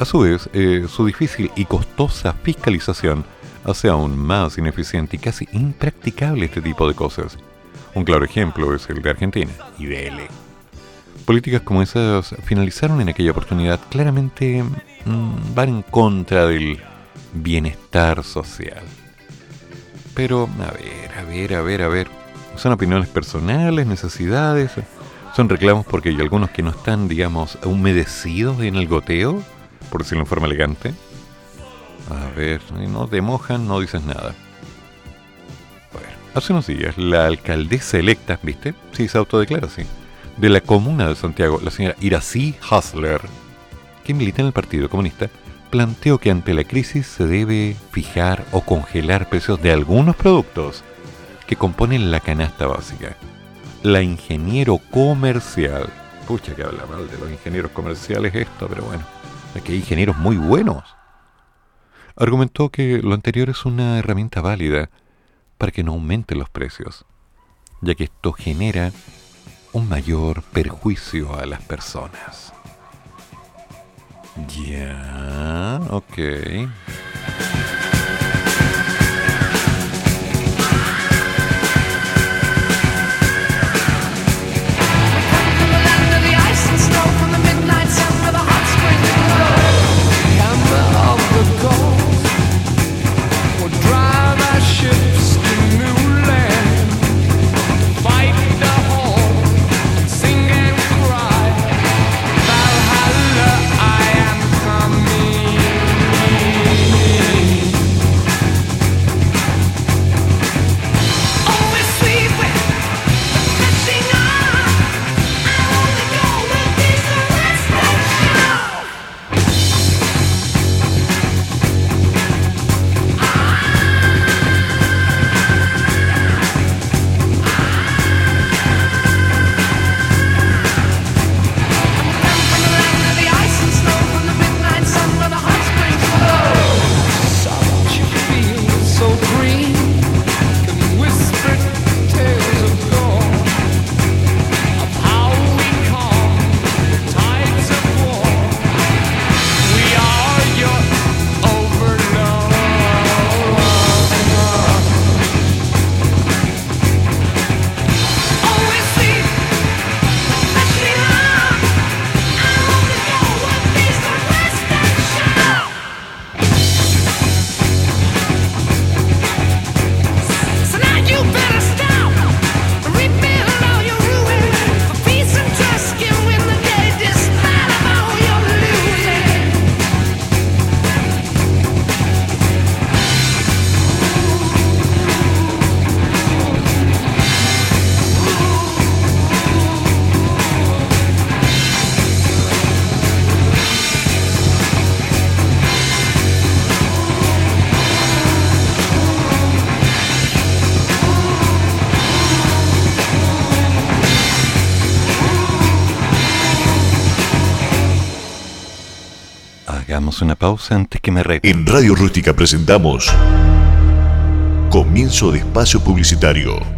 A su vez, eh, su difícil y costosa fiscalización hace aún más ineficiente y casi impracticable este tipo de cosas. Un claro ejemplo es el de Argentina y de L. Políticas como esas finalizaron en aquella oportunidad claramente mm, van en contra del bienestar social. Pero, a ver, a ver, a ver, a ver. Son opiniones personales, necesidades, son reclamos porque hay algunos que no están, digamos, humedecidos en el goteo, por decirlo en forma elegante. A ver, no te mojan, no dices nada. A hace unos días la alcaldesa electa, ¿viste? Sí, se autodeclara así. De la comuna de Santiago, la señora Iracy Hasler, que milita en el Partido Comunista, planteó que ante la crisis se debe fijar o congelar precios de algunos productos que componen la canasta básica. La ingeniero comercial, pucha que habla mal de los ingenieros comerciales esto, pero bueno, que hay ingenieros muy buenos. Argumentó que lo anterior es una herramienta válida para que no aumenten los precios, ya que esto genera un mayor perjuicio a las personas. Ya, ok. En Radio Rústica presentamos Comienzo de Espacio Publicitario.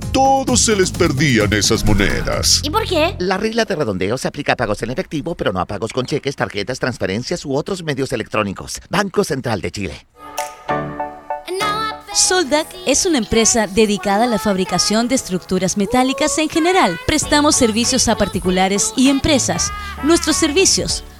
todos se les perdían esas monedas. ¿Y por qué? La regla de redondeo se aplica a pagos en efectivo, pero no a pagos con cheques, tarjetas, transferencias u otros medios electrónicos. Banco Central de Chile. Soldac es una empresa dedicada a la fabricación de estructuras metálicas en general. Prestamos servicios a particulares y empresas. Nuestros servicios,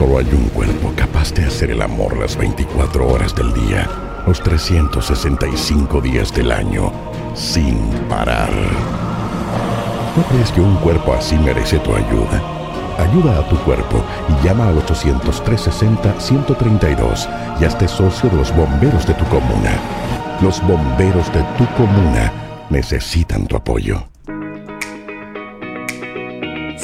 Solo hay un cuerpo capaz de hacer el amor las 24 horas del día, los 365 días del año, sin parar. ¿No crees que un cuerpo así merece tu ayuda? Ayuda a tu cuerpo y llama al 800-360-132 y hazte socio de los bomberos de tu comuna. Los bomberos de tu comuna necesitan tu apoyo.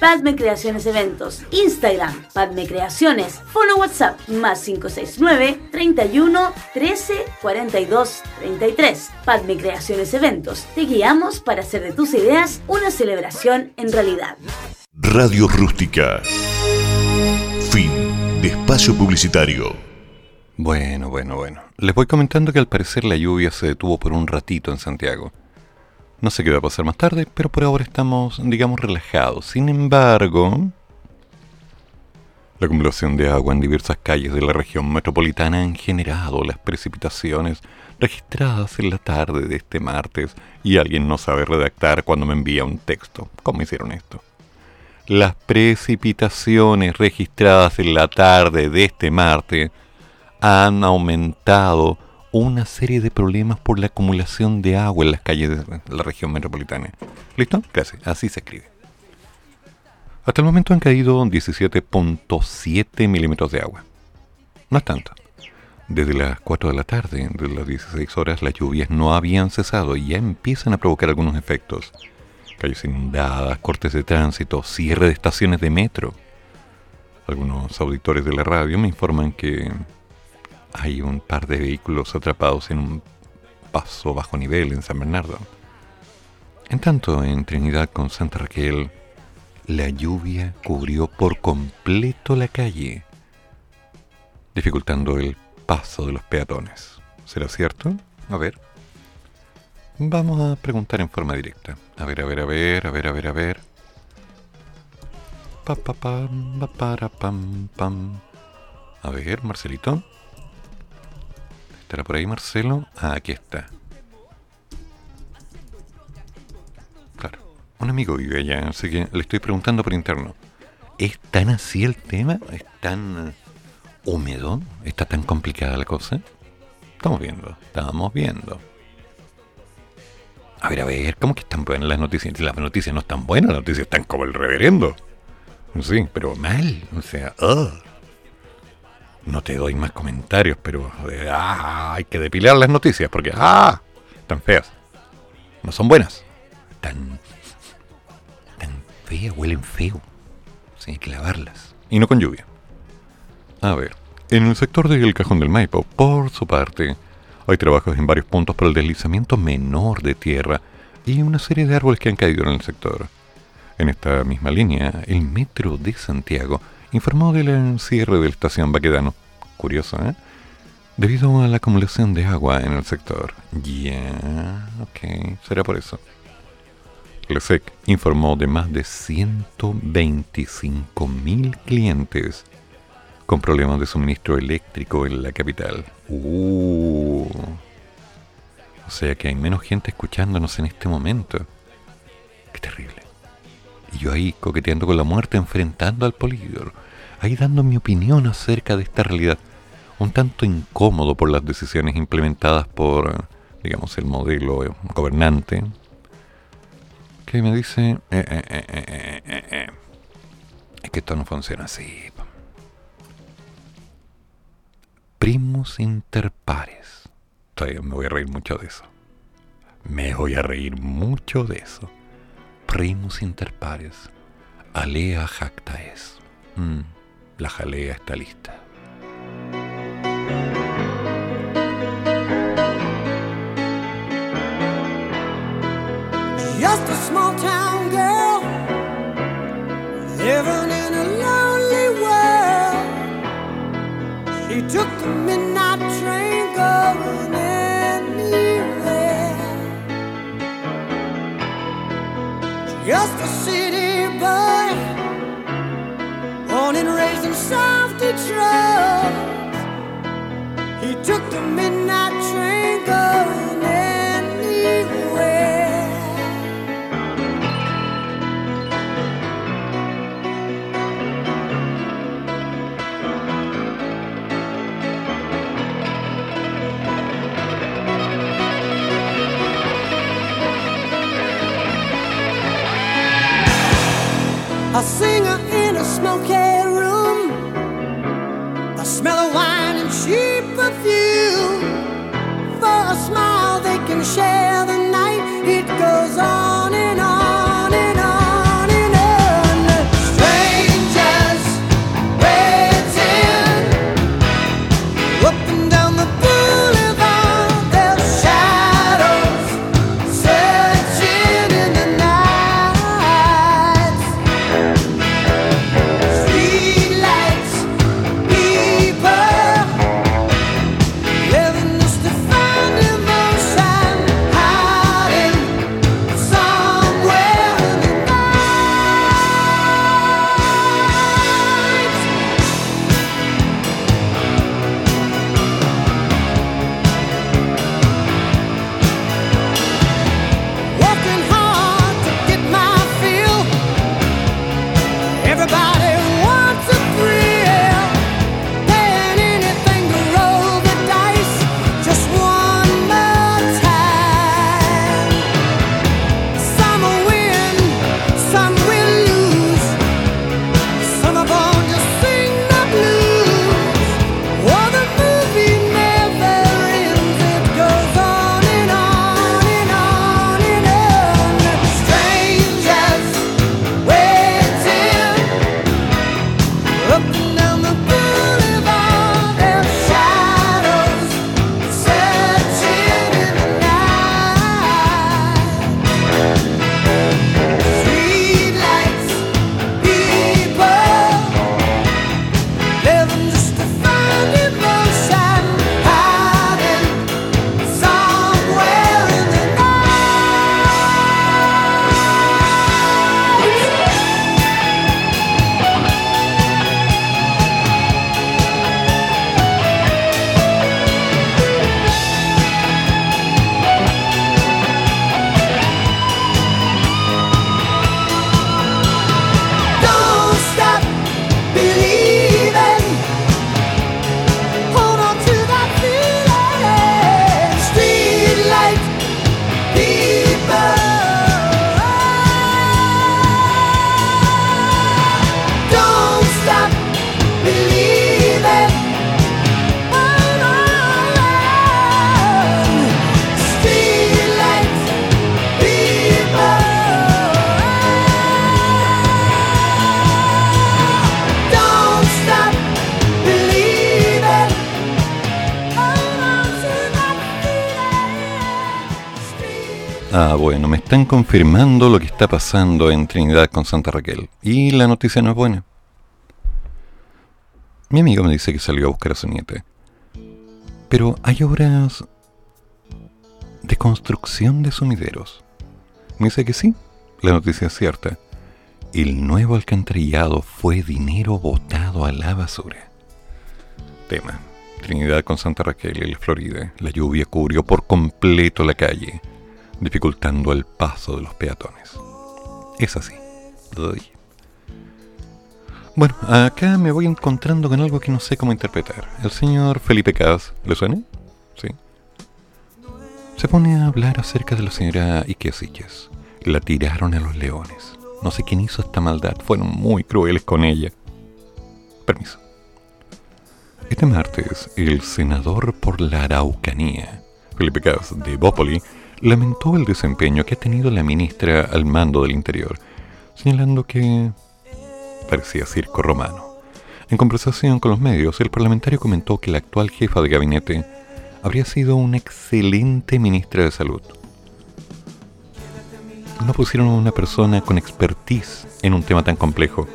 Padme Creaciones Eventos, Instagram, Padme Creaciones, Follow WhatsApp, más 569 31 13 42 33. Padme Creaciones Eventos, te guiamos para hacer de tus ideas una celebración en realidad. Radio Rústica. Fin de espacio publicitario. Bueno, bueno, bueno. Les voy comentando que al parecer la lluvia se detuvo por un ratito en Santiago. No sé qué va a pasar más tarde, pero por ahora estamos, digamos, relajados. Sin embargo, la acumulación de agua en diversas calles de la región metropolitana han generado las precipitaciones registradas en la tarde de este martes y alguien no sabe redactar cuando me envía un texto. ¿Cómo hicieron esto? Las precipitaciones registradas en la tarde de este martes han aumentado una serie de problemas por la acumulación de agua en las calles de la región metropolitana. ¿Listo? Gracias. Así se escribe. Hasta el momento han caído 17.7 milímetros de agua. No es tanto. Desde las 4 de la tarde, desde las 16 horas, las lluvias no habían cesado y ya empiezan a provocar algunos efectos. Calles inundadas, cortes de tránsito, cierre de estaciones de metro. Algunos auditores de la radio me informan que hay un par de vehículos atrapados en un paso bajo nivel en San Bernardo. En tanto, en Trinidad con Santa Raquel, la lluvia cubrió por completo la calle, dificultando el paso de los peatones. ¿Será cierto? A ver. Vamos a preguntar en forma directa. A ver, a ver, a ver, a ver, a ver, a ver. Pa, pa, pam, pa, para, pam, pam. A ver, Marcelito. ¿Estará por ahí Marcelo? Ah, aquí está. Claro. Un amigo vive allá, así que le estoy preguntando por interno. ¿Es tan así el tema? ¿Es tan eh, húmedo? ¿Está tan complicada la cosa? Estamos viendo, estamos viendo. A ver, a ver, ¿cómo que están buenas las noticias? Las noticias no están buenas, las noticias están como el reverendo. Sí, pero mal, o sea, ugh. No te doy más comentarios, pero eh, ah, hay que depilar las noticias porque ah, están feas. No son buenas. Tan tan feas, huelen feo. Sí, hay que lavarlas. Y no con lluvia. A ver, en el sector del Cajón del Maipo, por su parte, hay trabajos en varios puntos por el deslizamiento menor de tierra y una serie de árboles que han caído en el sector. En esta misma línea, el Metro de Santiago informó del cierre de la estación Baquedano. Curioso, ¿eh? Debido a la acumulación de agua en el sector. Ya, ok, será por eso. LESEC informó de más de 125.000 clientes con problemas de suministro eléctrico en la capital. Uh. O sea que hay menos gente escuchándonos en este momento. Qué terrible. Y yo ahí coqueteando con la muerte, enfrentando al polígono. Ahí dando mi opinión acerca de esta realidad. Un tanto incómodo por las decisiones implementadas por, digamos, el modelo gobernante. Que me dice, eh, eh, eh, es que esto no funciona así. Primus inter pares. Me voy a reír mucho de eso. Me voy a reír mucho de eso. Primus inter pares. Alea jacta es. Mm, la jalea está lista. Just a small town girl living in a lonely world. She took the midnight train going anywhere. Just a city raised in Detroit. He took the midnight train going anywhere. A singer in a smoky share the están confirmando lo que está pasando en Trinidad con Santa Raquel. Y la noticia no es buena. Mi amigo me dice que salió a buscar a su nieta. Pero hay obras de construcción de sumideros. Me dice que sí, la noticia es cierta. El nuevo alcantarillado fue dinero botado a la basura. Tema. Trinidad con Santa Raquel y la Florida. La lluvia cubrió por completo la calle, dificultando el paso de los peatones. Es así. Bueno, acá me voy encontrando con algo que no sé cómo interpretar. El señor Felipe Cas, ¿le suena? Sí. Se pone a hablar acerca de la señora Iquiasiches. La tiraron a los leones. No sé quién hizo esta maldad. Fueron muy crueles con ella. Permiso. Este martes, el senador por la Araucanía, Felipe Cas de Bópoli, lamentó el desempeño que ha tenido la ministra al mando del Interior, señalando que parecía circo romano. En conversación con los medios, el parlamentario comentó que la actual jefa de gabinete habría sido una excelente ministra de Salud. No pusieron a una persona con expertise en un tema tan complejo.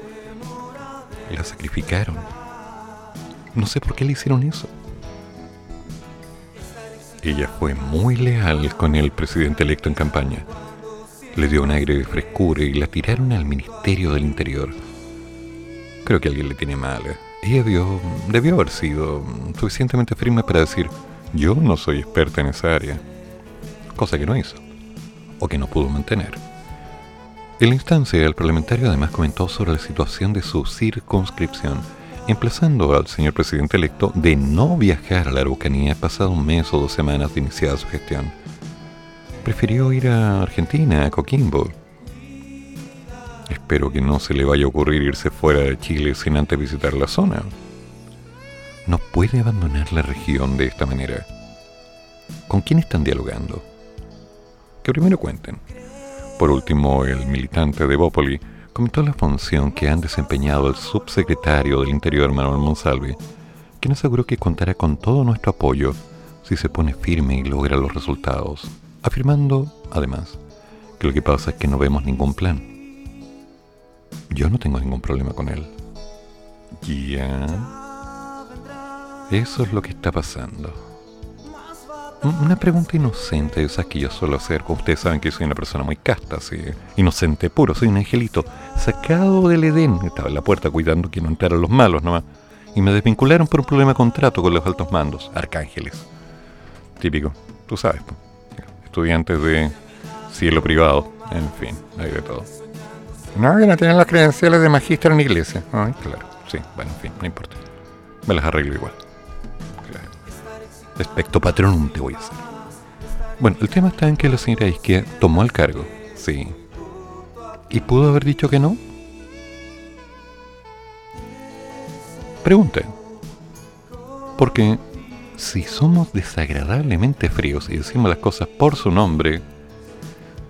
La sacrificaron. No sé por qué le hicieron eso. Ella fue muy leal con el presidente electo en campaña. Le dio un aire de frescura y la tiraron al Ministerio del Interior. Creo que alguien le tiene mal. ¿eh? Ella debió, debió haber sido suficientemente firme para decir, yo no soy experta en esa área. Cosa que no hizo. O que no pudo mantener. En la instancia, el parlamentario además comentó sobre la situación de su circunscripción, emplazando al señor presidente electo de no viajar a la Araucanía pasado un mes o dos semanas de iniciada su gestión. Prefirió ir a Argentina, a Coquimbo. Espero que no se le vaya a ocurrir irse fuera de Chile sin antes visitar la zona. No puede abandonar la región de esta manera. ¿Con quién están dialogando? Que primero cuenten. Por último, el militante de Bópoli comentó la función que han desempeñado el subsecretario del Interior Manuel Monsalve, quien aseguró que contará con todo nuestro apoyo si se pone firme y logra los resultados, afirmando, además, que lo que pasa es que no vemos ningún plan. Yo no tengo ningún problema con él. Ya. Eso es lo que está pasando. Un- Una pregunta inocente, esas que yo suelo hacer. como Ustedes saben que soy una persona muy casta, así, inocente puro, soy un angelito sacado del Edén. Estaba en la puerta cuidando que no entraran los malos nomás. Y me desvincularon por un problema de contrato con los altos mandos, arcángeles. Típico, tú sabes, po. estudiantes de cielo privado, en fin, hay de todo. No, que no tienen las credenciales de magíster en iglesia. Ay, claro, sí, bueno, en fin, no importa. Me las arreglo igual. Respecto patronum te voy a hacer. Bueno, el tema está en que la señora Isquia tomó el cargo, sí. ¿Y pudo haber dicho que no? Pregunten. Porque si somos desagradablemente fríos y decimos las cosas por su nombre,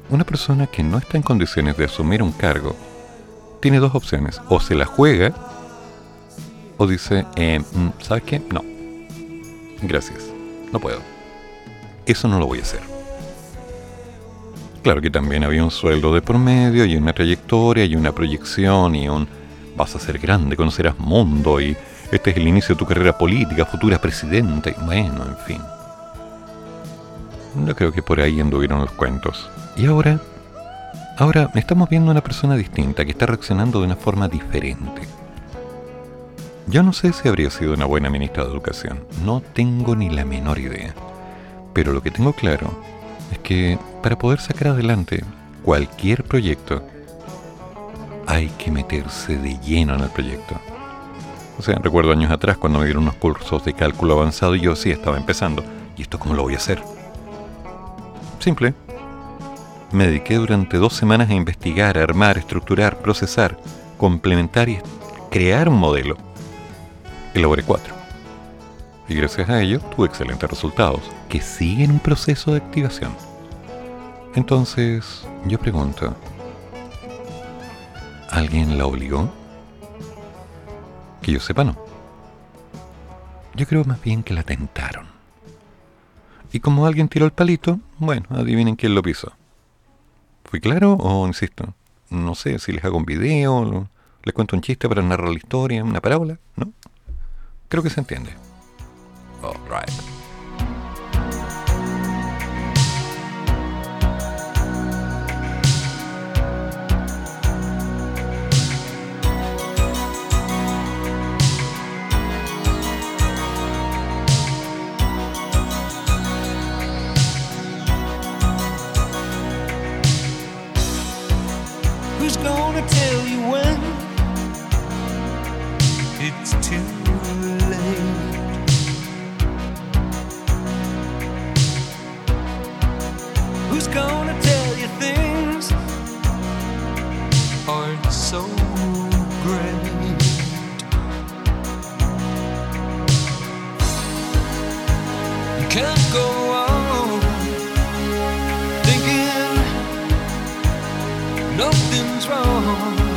una persona que no está en condiciones de asumir un cargo tiene dos opciones. O se la juega o dice, eh, mm, ¿sabes qué? No. Gracias. No puedo. Eso no lo voy a hacer. Claro que también había un sueldo de promedio y una trayectoria y una proyección y un vas a ser grande, conocerás mundo y este es el inicio de tu carrera política, futura presidenta y bueno, en fin. Yo creo que por ahí anduvieron los cuentos. Y ahora, ahora estamos viendo una persona distinta que está reaccionando de una forma diferente. Yo no sé si habría sido una buena ministra de Educación, no tengo ni la menor idea. Pero lo que tengo claro es que para poder sacar adelante cualquier proyecto, hay que meterse de lleno en el proyecto. O sea, recuerdo años atrás cuando me dieron unos cursos de cálculo avanzado y yo sí estaba empezando. ¿Y esto cómo lo voy a hacer? Simple. Me dediqué durante dos semanas a investigar, armar, estructurar, procesar, complementar y crear un modelo. Elaboré cuatro. Y gracias a ello tuve excelentes resultados, que siguen un proceso de activación. Entonces, yo pregunto, ¿alguien la obligó? Que yo sepa, no. Yo creo más bien que la tentaron. Y como alguien tiró el palito, bueno, adivinen quién lo pisó. ¿Fui claro o insisto? No sé si les hago un video, les cuento un chiste para narrar la historia, una parábola, ¿no? Creo que se entiende. Go on thinking nothing's wrong.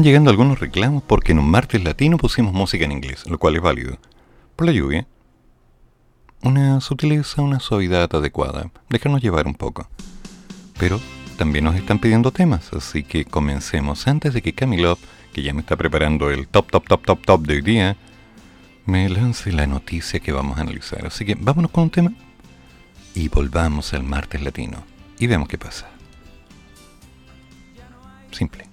Están llegando algunos reclamos porque en un martes latino pusimos música en inglés, lo cual es válido. Por la lluvia. Una sutileza, una suavidad adecuada. Déjanos llevar un poco. Pero también nos están pidiendo temas, así que comencemos antes de que Camilo, que ya me está preparando el top, top, top, top, top de hoy día, me lance la noticia que vamos a analizar. Así que vámonos con un tema y volvamos al martes latino y veamos qué pasa. Simple.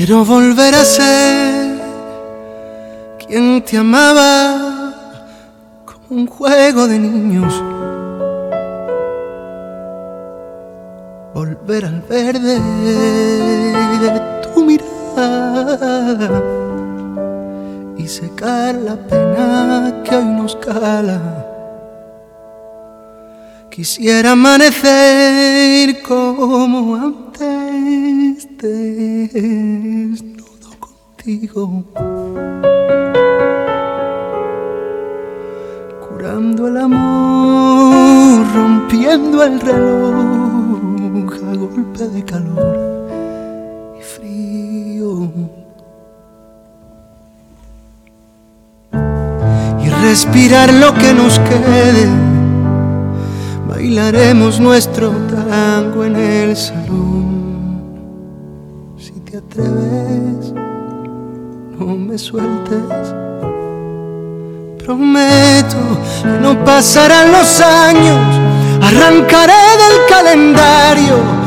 Quiero volver a ser quien te amaba como un juego de niños. volver al verde de tu mirada y secar la pena que hoy nos cala. Quisiera amanecer como antes, desnudo contigo, curando el amor, rompiendo el reloj de calor y frío. Y respirar lo que nos quede. Bailaremos nuestro tango en el salón. Si te atreves, no me sueltes. Prometo que no pasarán los años. Arrancaré del calendario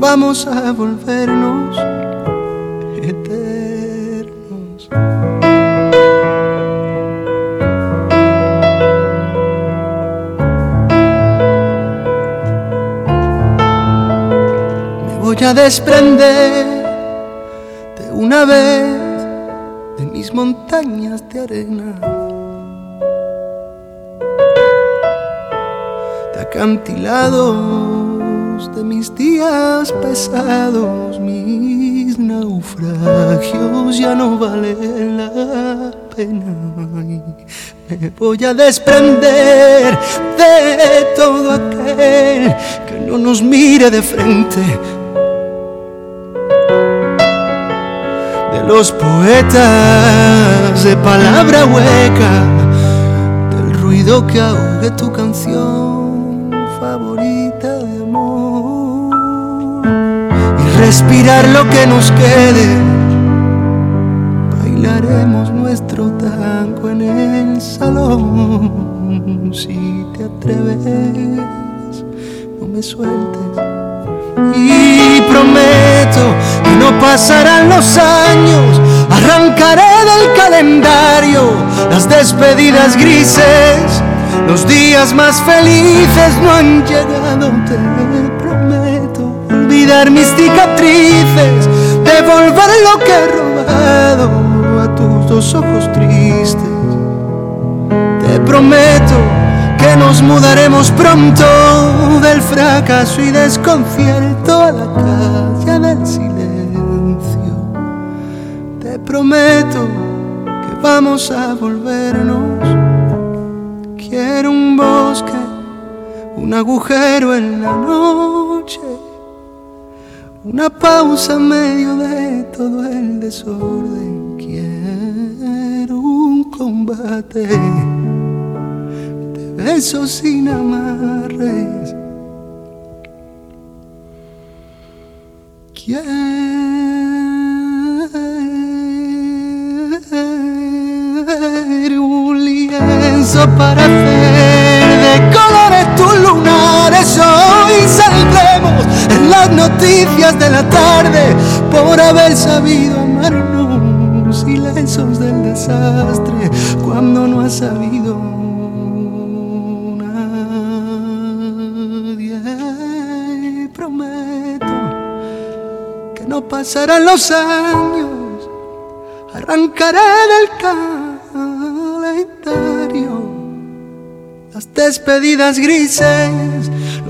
vamos a volvernos eternos. Me voy a desprender de una vez de mis montañas de arena, de acantilados de mis días pesados, mis naufragios ya no valen la pena. Me voy a desprender de todo aquel que no nos mire de frente de los poetas de palabra hueca, del ruido que ahogue tu canción respirar lo que nos quede. Bailaremos nuestro tango en el salón. Si te atreves, no me sueltes. Y prometo que no pasarán los años, arrancaré del calendario las despedidas grises, los días más felices no han llegado, te mis cicatrices, devolver lo que he robado a tus dos ojos tristes. Te prometo que nos mudaremos pronto del fracaso y desconcierto a la calle del silencio. Te prometo que vamos a volvernos. Quiero un bosque, un agujero en la noche, una pausa en medio de todo el desorden. Quiero un combate besos sin amarres. Quiero un lienzo para hacer de colores tus lunares. Hoy saldremos las noticias de la tarde por haber sabido amarnos. Silencios del desastre cuando no has sabido nadie. Prometo que no pasarán los años, arrancaré del calendario las despedidas grises,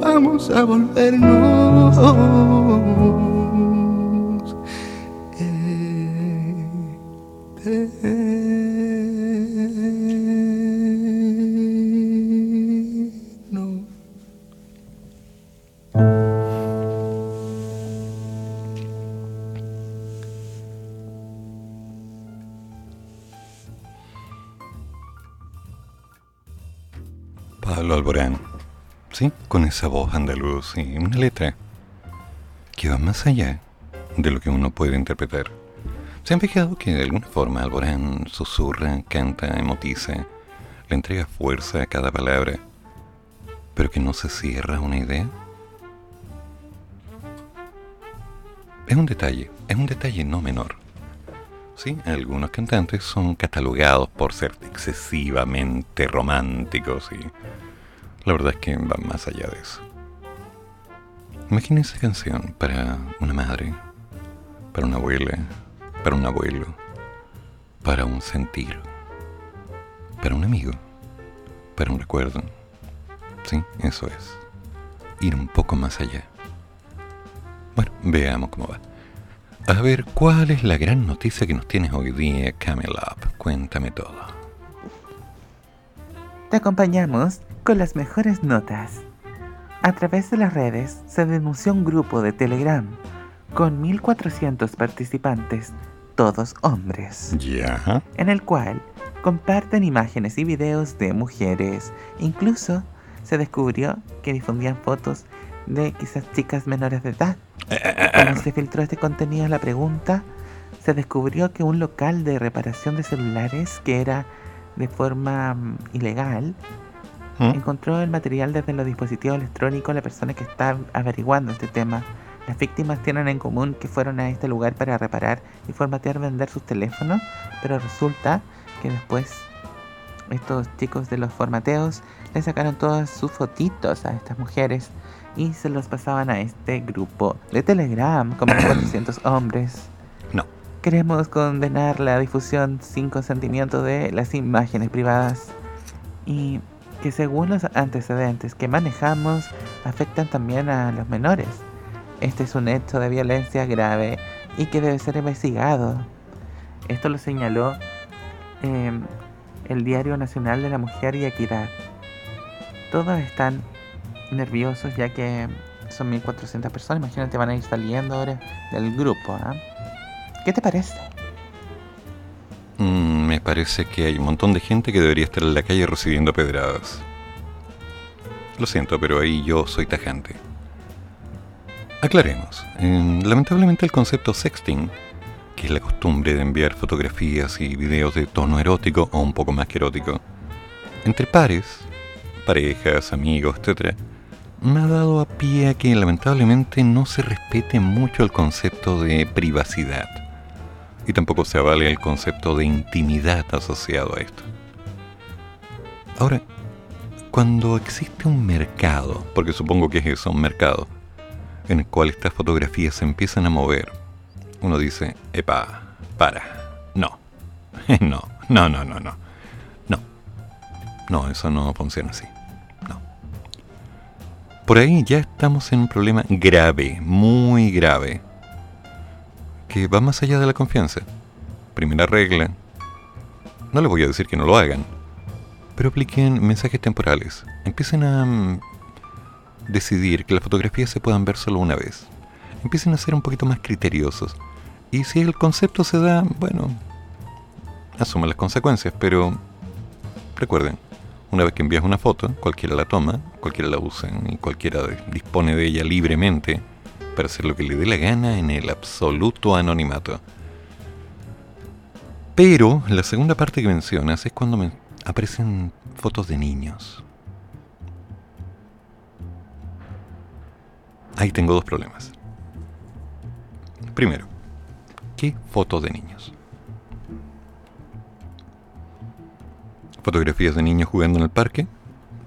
vamos a volvernos Sí, con esa voz andaluz y una letra que va más allá de lo que uno puede interpretar. ¿Se han fijado que de alguna forma Alborán susurra, canta, emotiza, le entrega fuerza a cada palabra, pero que no se cierra una idea? Es un detalle, es un detalle no menor. Sí, algunos cantantes son catalogados por ser excesivamente románticos y la verdad es que van más allá de eso. Imagínense esa canción para una madre, para una abuela, para un abuelo, para un sentir, para un amigo, para un recuerdo. Sí, eso es. Ir un poco más allá. Bueno, veamos cómo va. A ver, ¿cuál es la gran noticia que nos tienes hoy día, Camel Up? Cuéntame todo. Te acompañamos con las mejores notas. A través de las redes se denunció un grupo de Telegram con 1.400 participantes, todos hombres, Ya. en el cual comparten imágenes y videos de mujeres. Incluso se descubrió que difundían fotos de quizás chicas menores de edad. Cuando se filtró este contenido, la pregunta, se descubrió que un local de reparación de celulares que era de forma mm, ilegal ¿Mm? encontró el material desde los dispositivos electrónicos la persona que está averiguando este tema. Las víctimas tienen en común que fueron a este lugar para reparar y formatear vender sus teléfonos, pero resulta que después estos chicos de los formateos le sacaron todas sus fotitos a estas mujeres y se los pasaban a este grupo de Telegram como 400 hombres. No. Queremos condenar la difusión sin consentimiento de las imágenes privadas y que según los antecedentes que manejamos afectan también a los menores. Este es un hecho de violencia grave y que debe ser investigado. Esto lo señaló eh, el Diario Nacional de la Mujer y Equidad. Todos están nerviosos ya que son 1400 personas. Imagínate, van a ir saliendo ahora del grupo. ¿ah? ¿Qué te parece? Mm, me parece que hay un montón de gente que debería estar en la calle recibiendo pedradas. Lo siento, pero ahí yo soy tajante. Aclaremos. Eh, lamentablemente el concepto sexting, que es la costumbre de enviar fotografías y videos de tono erótico o un poco más que erótico, entre pares, parejas, amigos, etc., me ha dado a pie a que lamentablemente no se respete mucho el concepto de privacidad y tampoco se avale el concepto de intimidad asociado a esto. Ahora, cuando existe un mercado, porque supongo que es eso, un mercado, en el cual estas fotografías se empiezan a mover, uno dice, epa, para, no, no, no, no, no, no, no, no, eso no funciona así, no. Por ahí ya estamos en un problema grave, muy grave, que va más allá de la confianza. Primera regla, no les voy a decir que no lo hagan, pero apliquen mensajes temporales. Empiecen a mm, decidir que las fotografías se puedan ver solo una vez. Empiecen a ser un poquito más criteriosos. Y si el concepto se da, bueno, asumen las consecuencias, pero recuerden, una vez que envías una foto, cualquiera la toma, cualquiera la usa y cualquiera dispone de ella libremente para hacer lo que le dé la gana en el absoluto anonimato. Pero la segunda parte que mencionas es cuando me aparecen fotos de niños. Ahí tengo dos problemas. Primero, ¿qué fotos de niños? Fotografías de niños jugando en el parque.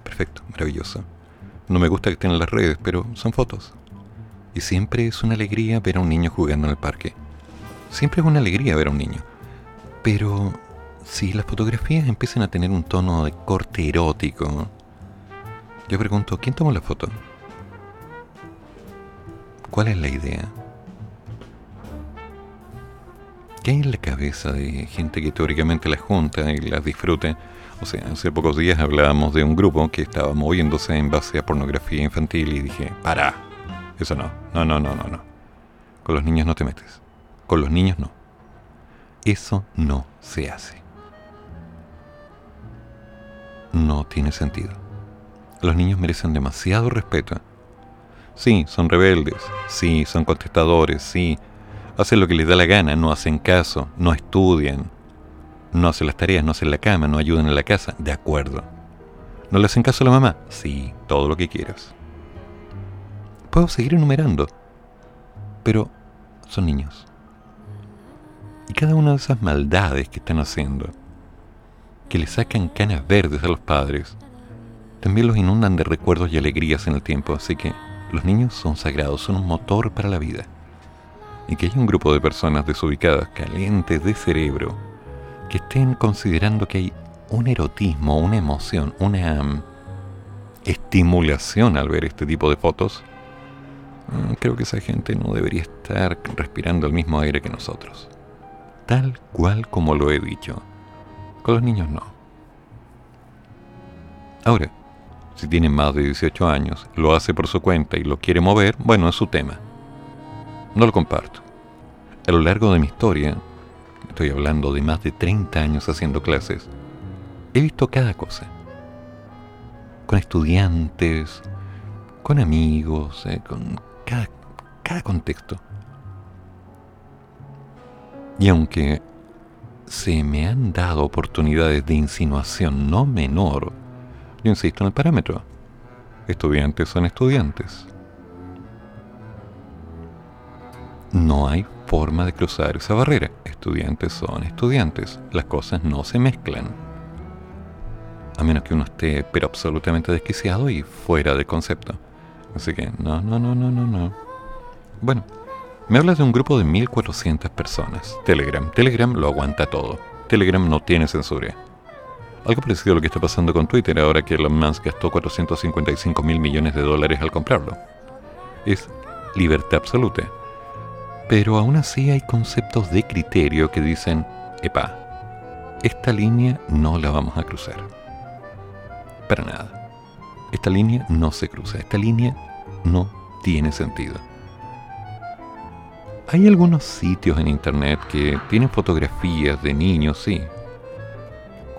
Perfecto, maravilloso. No me gusta que estén en las redes, pero son fotos. Y siempre es una alegría ver a un niño jugando en el parque. Siempre es una alegría ver a un niño. Pero si las fotografías empiezan a tener un tono de corte erótico, yo pregunto, ¿quién tomó la foto? ¿Cuál es la idea? ¿Qué hay en la cabeza de gente que teóricamente las junta y las disfruta? O sea, hace pocos días hablábamos de un grupo que estaba moviéndose en base a pornografía infantil y dije, para, eso no, no, no, no, no, no. Con los niños no te metes. Con los niños no. Eso no se hace. No tiene sentido. Los niños merecen demasiado respeto. Sí, son rebeldes, sí, son contestadores, sí, hacen lo que les da la gana, no hacen caso, no estudian, no hacen las tareas, no hacen la cama, no ayudan en la casa, de acuerdo. ¿No le hacen caso a la mamá? Sí, todo lo que quieras. Puedo seguir enumerando, pero son niños. Y cada una de esas maldades que están haciendo, que le sacan canas verdes a los padres, también los inundan de recuerdos y alegrías en el tiempo, así que los niños son sagrados, son un motor para la vida. Y que haya un grupo de personas desubicadas, calientes de cerebro, que estén considerando que hay un erotismo, una emoción, una mm, estimulación al ver este tipo de fotos, creo que esa gente no debería estar respirando el mismo aire que nosotros. Tal cual como lo he dicho. Con los niños no. Ahora, si tiene más de 18 años, lo hace por su cuenta y lo quiere mover, bueno, es su tema. No lo comparto. A lo largo de mi historia, estoy hablando de más de 30 años haciendo clases, he visto cada cosa. Con estudiantes, con amigos, eh, con cada, cada contexto. Y aunque se me han dado oportunidades de insinuación no menor, yo insisto en el parámetro. Estudiantes son estudiantes. No hay forma de cruzar esa barrera. Estudiantes son estudiantes. Las cosas no se mezclan. A menos que uno esté pero absolutamente desquiciado y fuera de concepto. Así que no, no, no, no, no, no. Bueno, me hablas de un grupo de 1400 personas. Telegram. Telegram lo aguanta todo. Telegram no tiene censura. Algo parecido a lo que está pasando con Twitter ahora que Elon Musk gastó 455 mil millones de dólares al comprarlo. Es libertad absoluta. Pero aún así hay conceptos de criterio que dicen, epa, esta línea no la vamos a cruzar. Para nada. Esta línea no se cruza. Esta línea no tiene sentido. Hay algunos sitios en internet que tienen fotografías de niños, sí,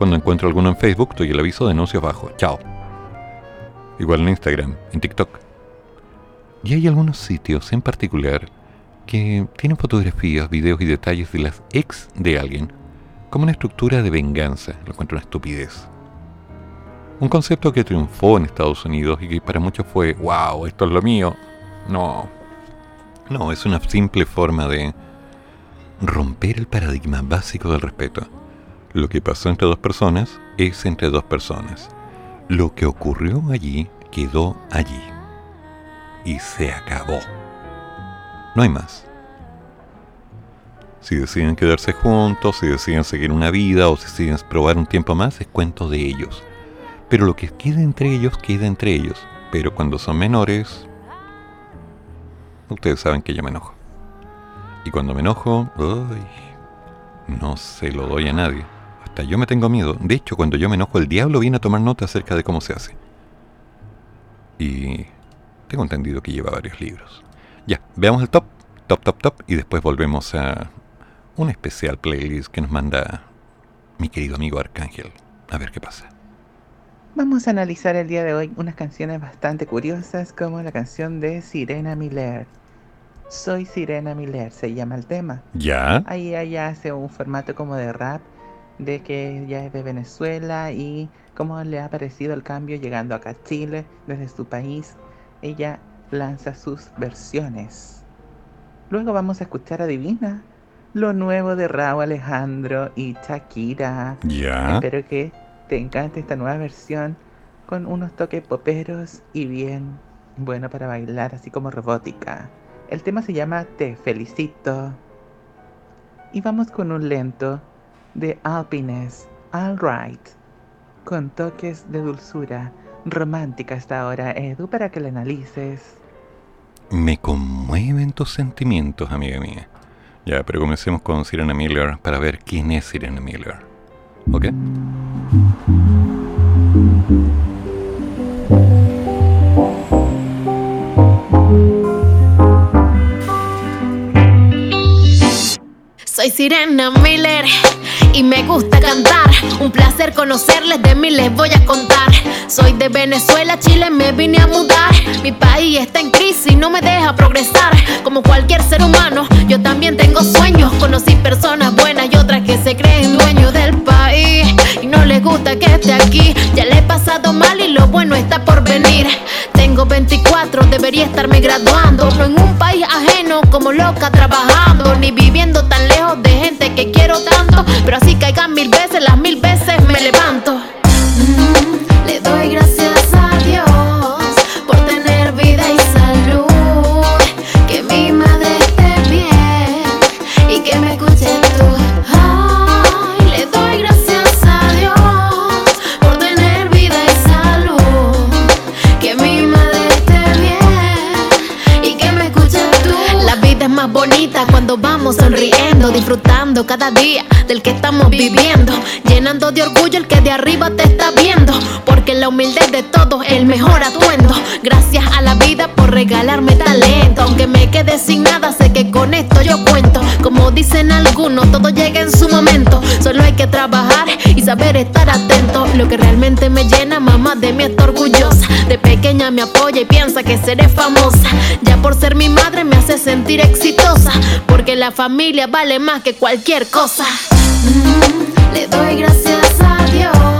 cuando encuentro alguno en Facebook, doy el aviso de anuncios bajo. Chao. Igual en Instagram, en TikTok. Y hay algunos sitios en particular que tienen fotografías, videos y detalles de las ex de alguien como una estructura de venganza. Lo encuentro una estupidez. Un concepto que triunfó en Estados Unidos y que para muchos fue, wow, esto es lo mío. No. No, es una simple forma de romper el paradigma básico del respeto. Lo que pasó entre dos personas es entre dos personas. Lo que ocurrió allí quedó allí. Y se acabó. No hay más. Si deciden quedarse juntos, si deciden seguir una vida o si deciden probar un tiempo más, es cuento de ellos. Pero lo que queda entre ellos, queda entre ellos. Pero cuando son menores, ustedes saben que yo me enojo. Y cuando me enojo, uy, no se lo doy a nadie. Hasta yo me tengo miedo. De hecho, cuando yo me enojo, el diablo viene a tomar nota acerca de cómo se hace. Y tengo entendido que lleva varios libros. Ya, veamos el top, top, top, top, y después volvemos a un especial playlist que nos manda mi querido amigo Arcángel. A ver qué pasa. Vamos a analizar el día de hoy unas canciones bastante curiosas como la canción de Sirena Miller. Soy Sirena Miller, se llama el tema. ¿Ya? Ahí ella hace un formato como de rap de que ella es de Venezuela y cómo le ha parecido el cambio llegando acá a Chile desde su país. Ella lanza sus versiones. Luego vamos a escuchar Adivina, lo nuevo de Raúl Alejandro y Shakira. Ya. Espero que te encante esta nueva versión con unos toques poperos y bien bueno para bailar, así como robótica. El tema se llama Te felicito. Y vamos con un lento de Alpines, All Right, con toques de dulzura romántica hasta ahora, Edu, para que la analices. Me conmueven tus sentimientos, amiga mía. Ya, pero comencemos con Sirena Miller para ver quién es Sirena Miller. ¿Ok? Soy Sirena Miller y me gusta cantar. Un placer conocerles, de mí les voy a contar. Soy de Venezuela, Chile, me vine a mudar. Mi país está en crisis, no me deja progresar. Como cualquier ser humano, yo también tengo sueños. Conocí personas buenas y otras que se creen dueños del país. Y no les gusta que esté aquí. Ya le he pasado mal y lo bueno está por venir. Tengo 24, debería estarme graduando. No en un país ajeno, como loca trabajando. Ni viviendo tan lejos de gente que quiero tanto. Pero así caigan mil veces, las mil veces me levanto. Mm, Le doy gracias sonriendo, disfrutando cada día del que estamos viviendo, llenando de orgullo el que de arriba te está viendo, porque la humildad de todos el mejor atuendo. Gracias a la vida por regalarme talento, aunque me quede sin nada, sé que con esto yo cuento. Como dicen algunos, todo llega en su momento, solo hay que trabajar y saber estar atento. Lo que realmente me llena, mamá de mí está orgullosa. De pequeña me apoya y piensa que seré famosa. Ya por ser mi madre me hace sentir exitosa, porque la familia vale más que cualquier cosa. Mm, Le doy gracias a Dios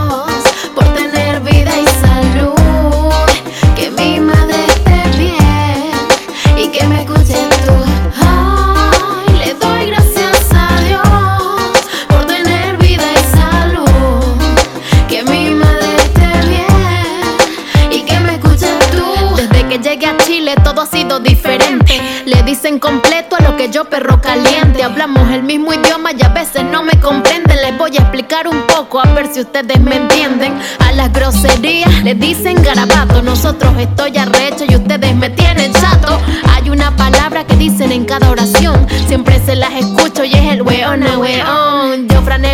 diferente. Le dicen completo a lo que yo perro caliente. Hablamos el mismo idioma y a veces no me comprenden. Les voy a explicar un poco a ver si ustedes me entienden. A las groserías le dicen garabato. Nosotros estoy arrecho y ustedes me tienen chato. Hay una palabra que dicen en cada oración. Siempre se las escucho y es el weona weón.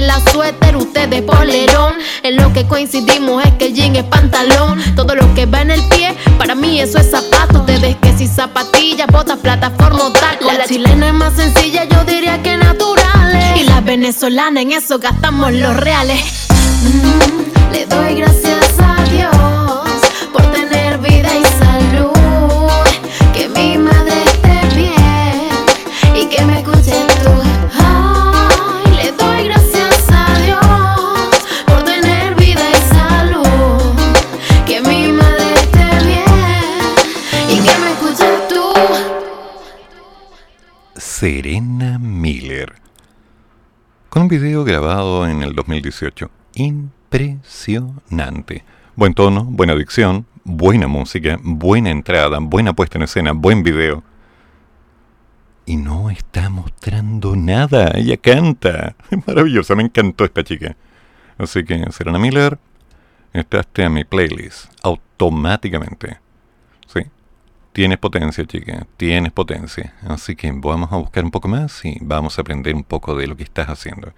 Franela suéter, ustedes polerón. En lo que coincidimos es que el jean es pantalón. Todo lo que va en el pie, para mí eso es zapato. Ustedes que si zapatillas, botas, plataforma o taco. La chilena es más sencilla, yo diría que natural. Y la venezolana en eso gastamos los reales. Mm, Le doy gracias a Dios Serena Miller. Con un video grabado en el 2018. Impresionante. Buen tono, buena dicción, buena música, buena entrada, buena puesta en escena, buen video. Y no está mostrando nada. Ella canta. Es maravillosa, me encantó esta chica. Así que, Serena Miller, entraste a mi playlist automáticamente. Tienes potencia, chica. Tienes potencia. Así que vamos a buscar un poco más y vamos a aprender un poco de lo que estás haciendo.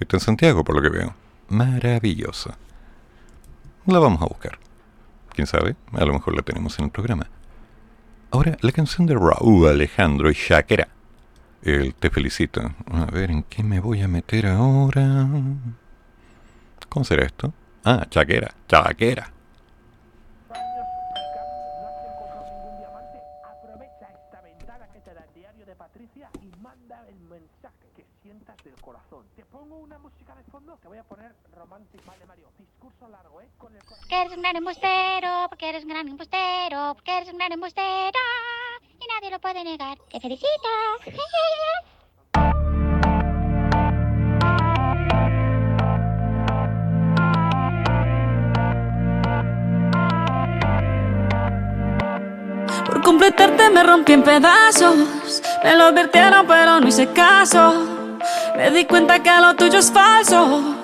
Está en Santiago, por lo que veo. Maravillosa. La vamos a buscar. Quién sabe, a lo mejor la tenemos en el programa. Ahora, la canción de Raúl Alejandro y Shakira. El Te Felicito. A ver, ¿en qué me voy a meter ahora? ¿Cómo será esto? Ah, Shakira. Shakira. Porque eres un gran embustero, porque eres un gran embustero, porque eres un gran embustero. Y nadie lo puede negar. Te felicito. Por completarte me rompí en pedazos. Me lo advirtieron, pero no hice caso. Me di cuenta que lo tuyo es falso.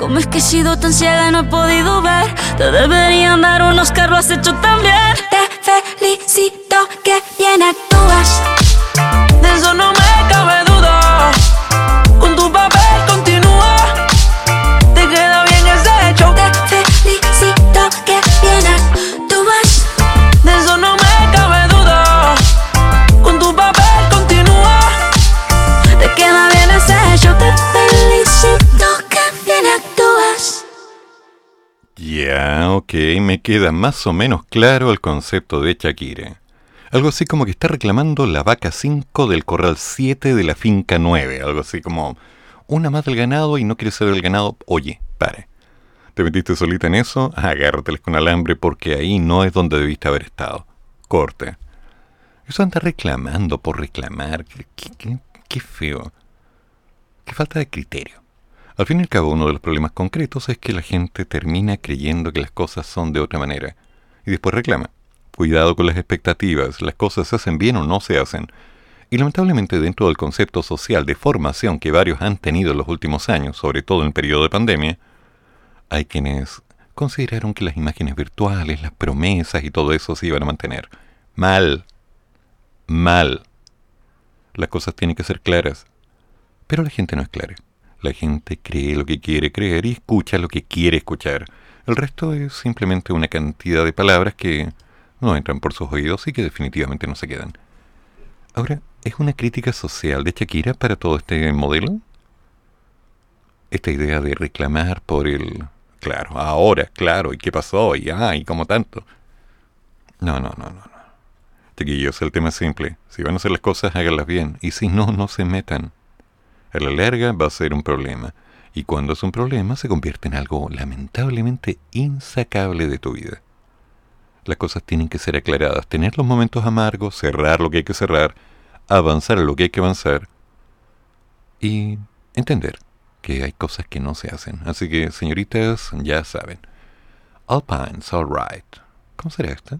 Cómo es que he sido tan ciega y no he podido ver. Te deberían dar unos carros, has hecho tan queda más o menos claro el concepto de Shakira. Algo así como que está reclamando la vaca 5 del corral 7 de la finca 9. Algo así como una más del ganado y no quiere ser del ganado. Oye, pare. ¿Te metiste solita en eso? Agárrateles con alambre porque ahí no es donde debiste haber estado. Corte. Eso anda reclamando por reclamar. Qué feo. Qué falta de criterio. Al fin y al cabo, uno de los problemas concretos es que la gente termina creyendo que las cosas son de otra manera y después reclama. Cuidado con las expectativas, las cosas se hacen bien o no se hacen. Y lamentablemente dentro del concepto social de formación que varios han tenido en los últimos años, sobre todo en el periodo de pandemia, hay quienes consideraron que las imágenes virtuales, las promesas y todo eso se iban a mantener. Mal. Mal. Las cosas tienen que ser claras. Pero la gente no es clara. La gente cree lo que quiere creer y escucha lo que quiere escuchar. El resto es simplemente una cantidad de palabras que no entran por sus oídos y que definitivamente no se quedan. Ahora, ¿es una crítica social de Shakira para todo este modelo? Esta idea de reclamar por el... Claro, ahora, claro, ¿y qué pasó? Y ah, y como tanto. No, no, no, no. no. Chiquillos, el tema es simple. Si van a hacer las cosas, háganlas bien. Y si no, no se metan. A la larga va a ser un problema. Y cuando es un problema, se convierte en algo lamentablemente insacable de tu vida. Las cosas tienen que ser aclaradas, tener los momentos amargos, cerrar lo que hay que cerrar, avanzar lo que hay que avanzar y entender que hay cosas que no se hacen. Así que, señoritas, ya saben. Alpine's Alright. ¿Cómo será esto?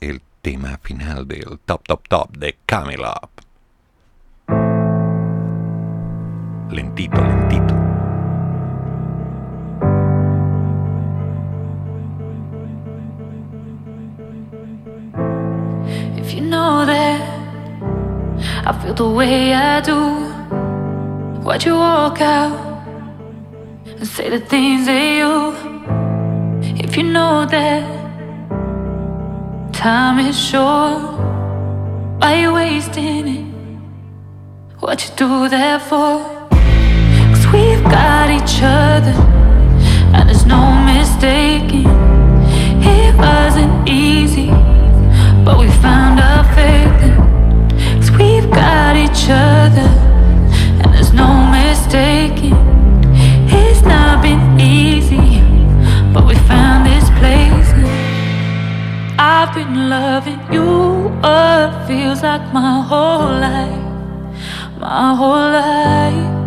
El tema final del Top Top Top de Camel Lentito, lentito. If you know that I feel the way I do, why'd you walk out and say the things that you? If you know that time is short, why you wasting it? What you do that for? We've got each other, and there's no mistaking. It wasn't easy, but we found our faith. in- Cause we've got each other, and there's no mistaking. It's not been easy, but we found this place. I've been loving you, what feels like my whole life, my whole life.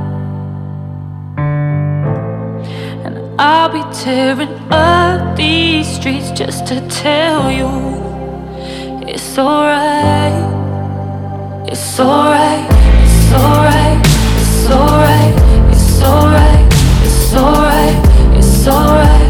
I'll be tearing up these streets just to tell you It's alright. It's alright. It's alright. It's alright. It's alright. It's alright. It's alright.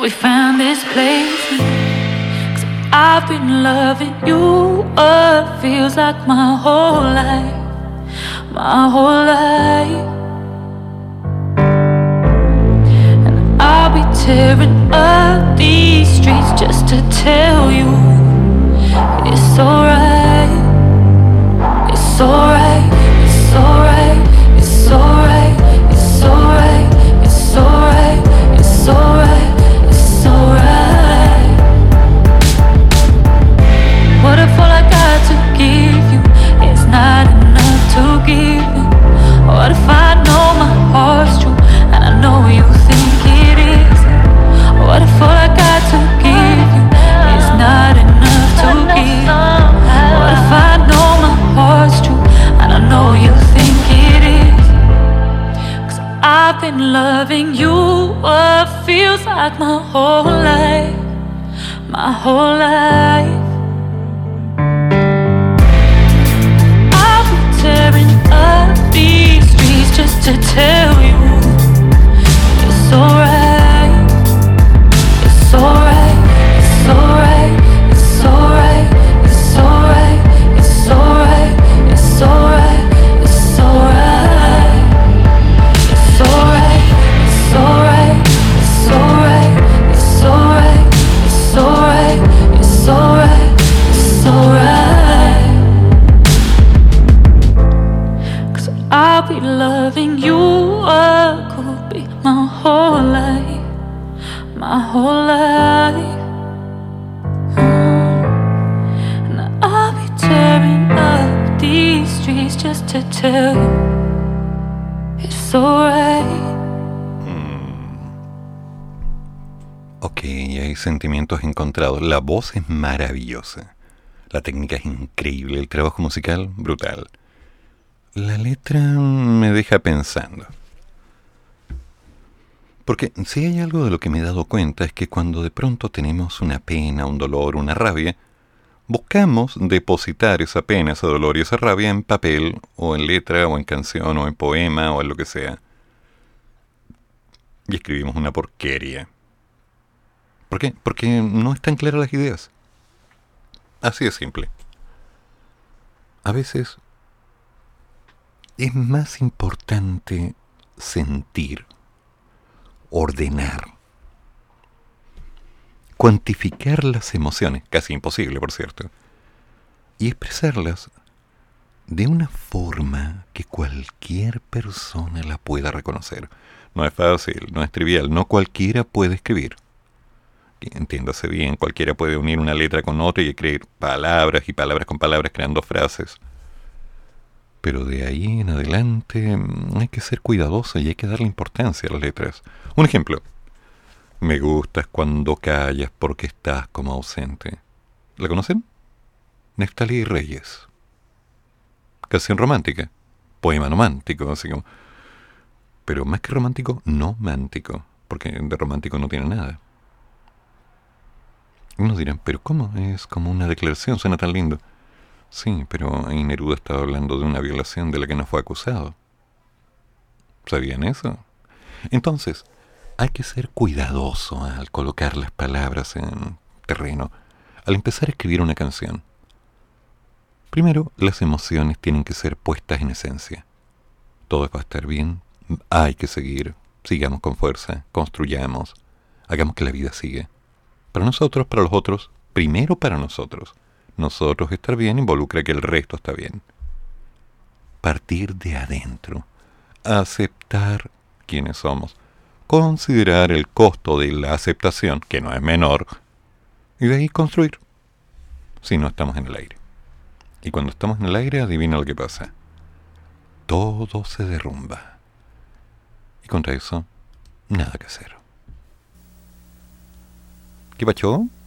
We found this place. 'Cause I've been loving you, what feels like my whole life, my whole life. And I'll be tearing up these streets just to tell you it's alright. It's alright. Like my whole life, my whole life. Be tearing up these streets just to tell you it's alright. Sentimientos encontrados. La voz es maravillosa. La técnica es increíble. El trabajo musical, brutal. La letra me deja pensando. Porque si hay algo de lo que me he dado cuenta es que cuando de pronto tenemos una pena, un dolor, una rabia, buscamos depositar esa pena, ese dolor y esa rabia en papel, o en letra, o en canción, o en poema, o en lo que sea. Y escribimos una porquería. ¿Por qué? Porque no están claras las ideas. Así de simple. A veces es más importante sentir, ordenar, cuantificar las emociones, casi imposible por cierto, y expresarlas de una forma que cualquier persona la pueda reconocer. No es fácil, no es trivial, no cualquiera puede escribir. Entiéndase bien, cualquiera puede unir una letra con otra y escribir palabras y palabras con palabras creando frases. Pero de ahí en adelante mm, hay que ser cuidadoso y hay que darle importancia a las letras. Un ejemplo. Me gustas cuando callas porque estás como ausente. ¿La conocen? Neftalí Reyes. Canción romántica. Poema romántico, así como. Pero más que romántico, no mántico. Porque de romántico no tiene nada. Unos dirán, pero ¿cómo? Es como una declaración, suena tan lindo. Sí, pero Neruda estaba hablando de una violación de la que no fue acusado. ¿Sabían eso? Entonces, hay que ser cuidadoso al colocar las palabras en terreno, al empezar a escribir una canción. Primero, las emociones tienen que ser puestas en esencia. Todo va a estar bien, hay que seguir, sigamos con fuerza, construyamos, hagamos que la vida siga. Para nosotros, para los otros, primero para nosotros. Nosotros estar bien involucra que el resto está bien. Partir de adentro, aceptar quiénes somos, considerar el costo de la aceptación, que no es menor, y de ahí construir. Si no estamos en el aire. Y cuando estamos en el aire, adivina lo que pasa. Todo se derrumba. Y contra eso, nada que hacer. ¿Qué pacho? ahí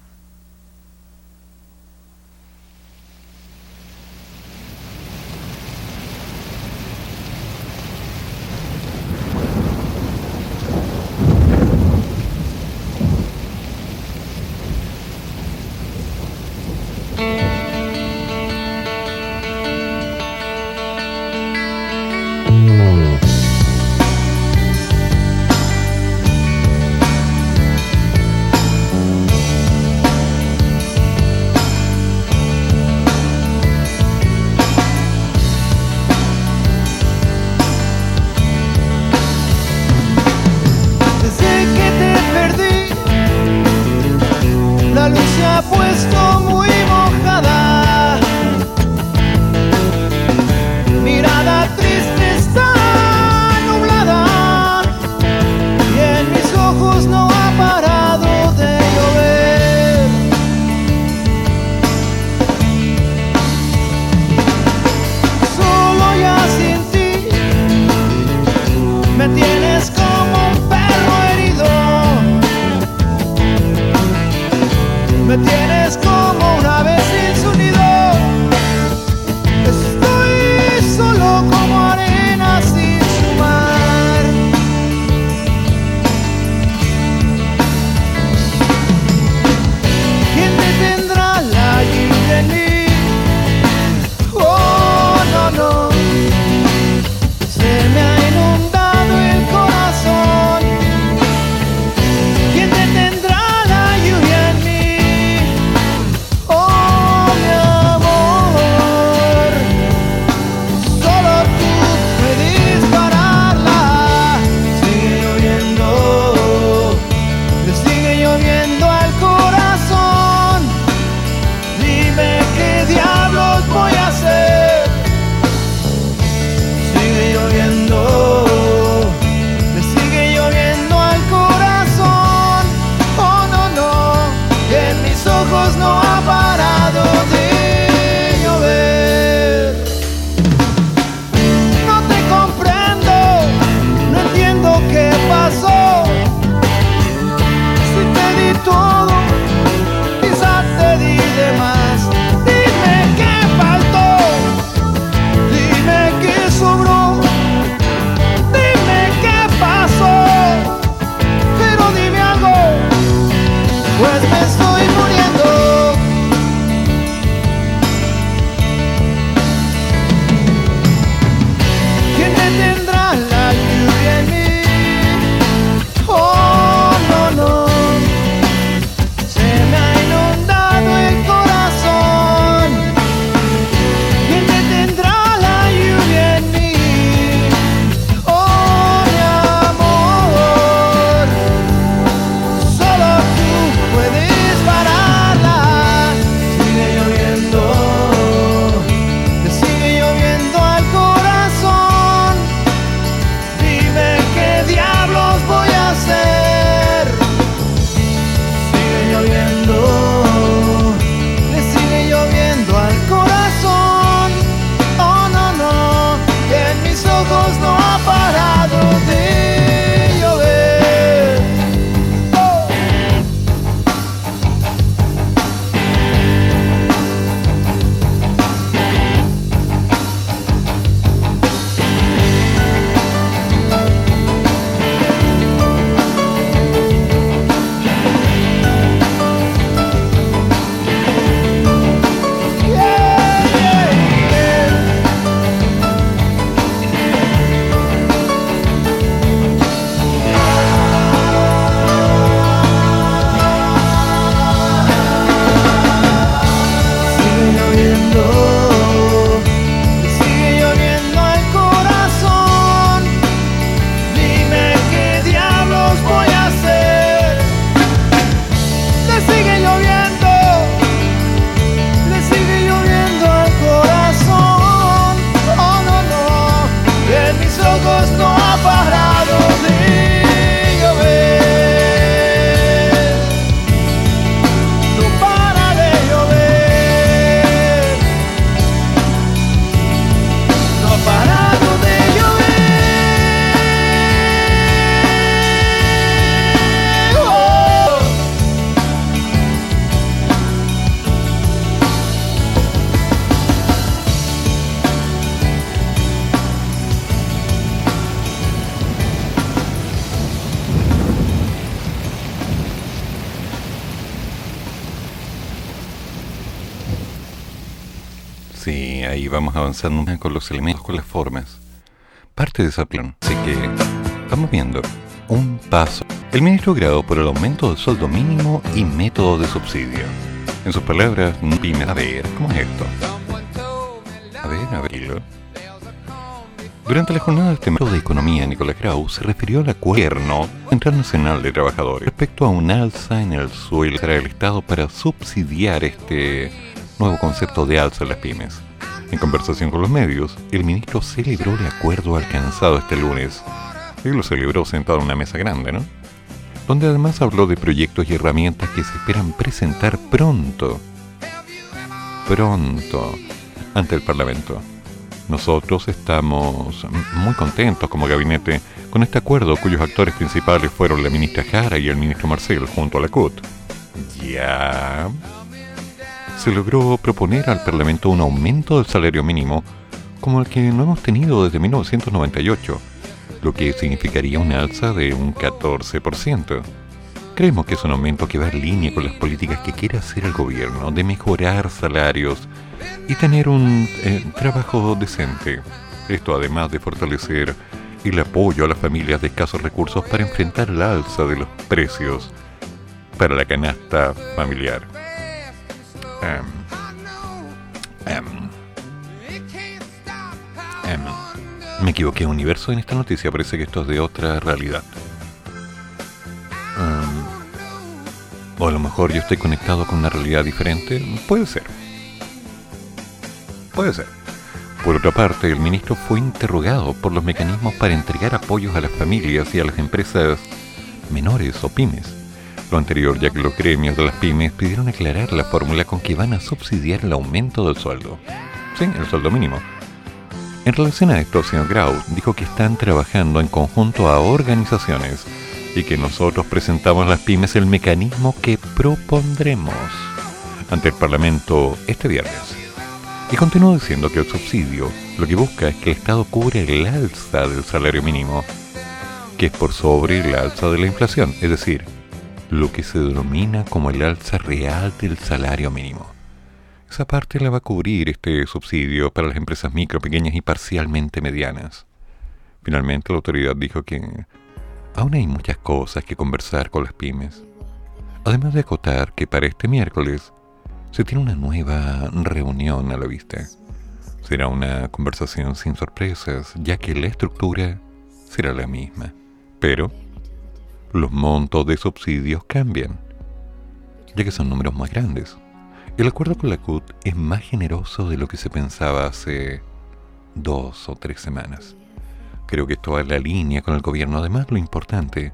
con los elementos, con las formas. Parte de ese plan. Así que vamos viendo un paso. El ministro grado por el aumento del sueldo mínimo y método de subsidio. En sus palabras, pyme, a ver, ¿cómo es esto? A ver, a ver. Durante la jornada de este de economía, Nicolás Grau se refirió al acuerdo internacional de trabajadores respecto a un alza en el sueldo del Estado para subsidiar este nuevo concepto de alza en las pymes. En conversación con los medios, el ministro celebró el acuerdo alcanzado este lunes. Y lo celebró sentado en una mesa grande, ¿no? Donde además habló de proyectos y herramientas que se esperan presentar pronto. Pronto. Ante el Parlamento. Nosotros estamos muy contentos como gabinete con este acuerdo cuyos actores principales fueron la ministra Jara y el ministro Marcel junto a la CUT. Ya. Se logró proponer al Parlamento un aumento del salario mínimo como el que no hemos tenido desde 1998, lo que significaría una alza de un 14%. Creemos que es un aumento que va en línea con las políticas que quiere hacer el gobierno de mejorar salarios y tener un eh, trabajo decente. Esto además de fortalecer el apoyo a las familias de escasos recursos para enfrentar la alza de los precios para la canasta familiar. Em, em, em, me equivoqué, universo, en esta noticia. Parece que esto es de otra realidad. O a lo mejor yo estoy conectado con una realidad diferente. Puede ser. Puede ser. Por otra parte, el ministro fue interrogado por los mecanismos para entregar apoyos a las familias y a las empresas menores o pymes. Anterior, ya que los gremios de las pymes pidieron aclarar la fórmula con que van a subsidiar el aumento del sueldo. Sí, el sueldo mínimo. En relación a esto, el señor Grau dijo que están trabajando en conjunto a organizaciones y que nosotros presentamos a las pymes el mecanismo que propondremos ante el Parlamento este viernes. Y continuó diciendo que el subsidio lo que busca es que el Estado cubra el alza del salario mínimo, que es por sobre el alza de la inflación, es decir, lo que se denomina como el alza real del salario mínimo. Esa parte la va a cubrir este subsidio para las empresas micro, pequeñas y parcialmente medianas. Finalmente la autoridad dijo que aún hay muchas cosas que conversar con las pymes. Además de acotar que para este miércoles se tiene una nueva reunión a la vista. Será una conversación sin sorpresas, ya que la estructura será la misma. Pero los montos de subsidios cambian, ya que son números más grandes. El acuerdo con la CUT es más generoso de lo que se pensaba hace dos o tres semanas. Creo que esto va en la línea con el gobierno. Además, lo importante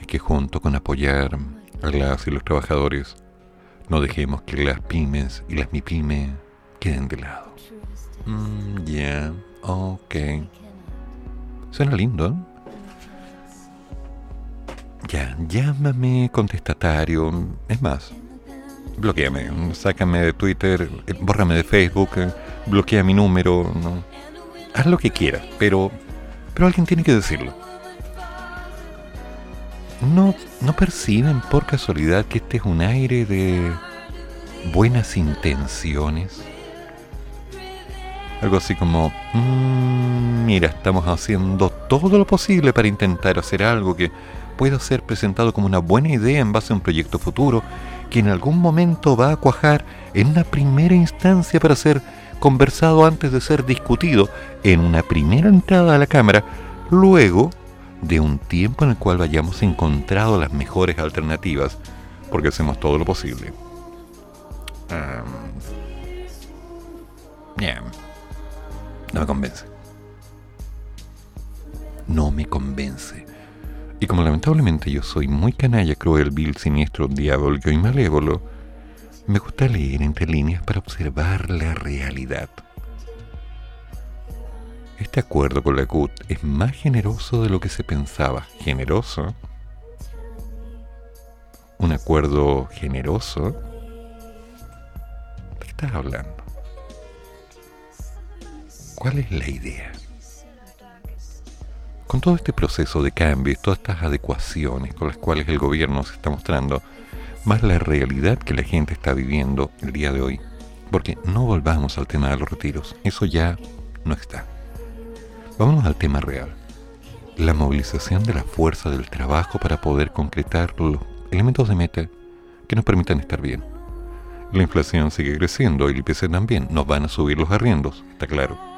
es que junto con apoyar a las y los trabajadores, no dejemos que las pymes y las mipymes queden de lado. Mm, ya, ok. Suena lindo, ¿eh? Ya, llámame contestatario. Es más, bloqueame, sácame de Twitter, eh, bórrame de Facebook, eh, bloquea mi número. Haz lo que quieras, pero, pero alguien tiene que decirlo. ¿No, ¿No perciben por casualidad que este es un aire de buenas intenciones? Algo así como, "Mm, mira, estamos haciendo todo lo posible para intentar hacer algo que pueda ser presentado como una buena idea en base a un proyecto futuro que en algún momento va a cuajar en una primera instancia para ser conversado antes de ser discutido en una primera entrada a la Cámara, luego de un tiempo en el cual hayamos encontrado las mejores alternativas, porque hacemos todo lo posible. No me convence. No me convence. Y como lamentablemente yo soy muy canalla, cruel, vil, siniestro, diabólico y malévolo, me gusta leer entre líneas para observar la realidad. Este acuerdo con la CUT es más generoso de lo que se pensaba. ¿Generoso? ¿Un acuerdo generoso? ¿De qué estás hablando? ¿Cuál es la idea? Con todo este proceso de cambio y todas estas adecuaciones con las cuales el gobierno se está mostrando, más la realidad que la gente está viviendo el día de hoy, Porque no volvamos al tema de los retiros. Eso ya no está. Vámonos al tema real. La movilización de la fuerza del trabajo para poder concretar los elementos de meta que nos permitan estar bien. La inflación sigue creciendo y el IPC también. Nos van a subir los arriendos, está claro.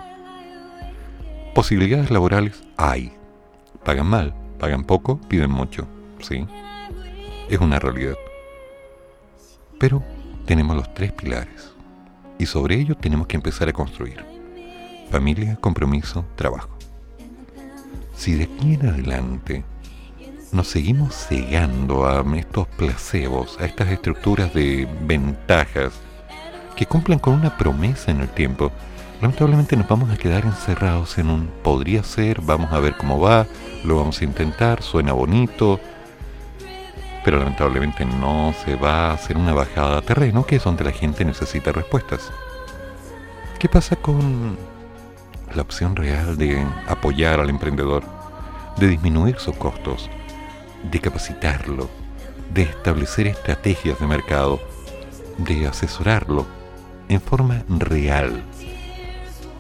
Posibilidades laborales hay. Pagan mal, pagan poco, piden mucho. Sí. Es una realidad. Pero tenemos los tres pilares. Y sobre ellos tenemos que empezar a construir. Familia, compromiso, trabajo. Si de aquí en adelante nos seguimos cegando a estos placebos, a estas estructuras de ventajas que cumplan con una promesa en el tiempo, lamentablemente nos vamos a quedar encerrados en un podría ser, vamos a ver cómo va, lo vamos a intentar, suena bonito, pero lamentablemente no se va a hacer una bajada a terreno, que es donde la gente necesita respuestas. ¿Qué pasa con la opción real de apoyar al emprendedor, de disminuir sus costos, de capacitarlo, de establecer estrategias de mercado, de asesorarlo en forma real?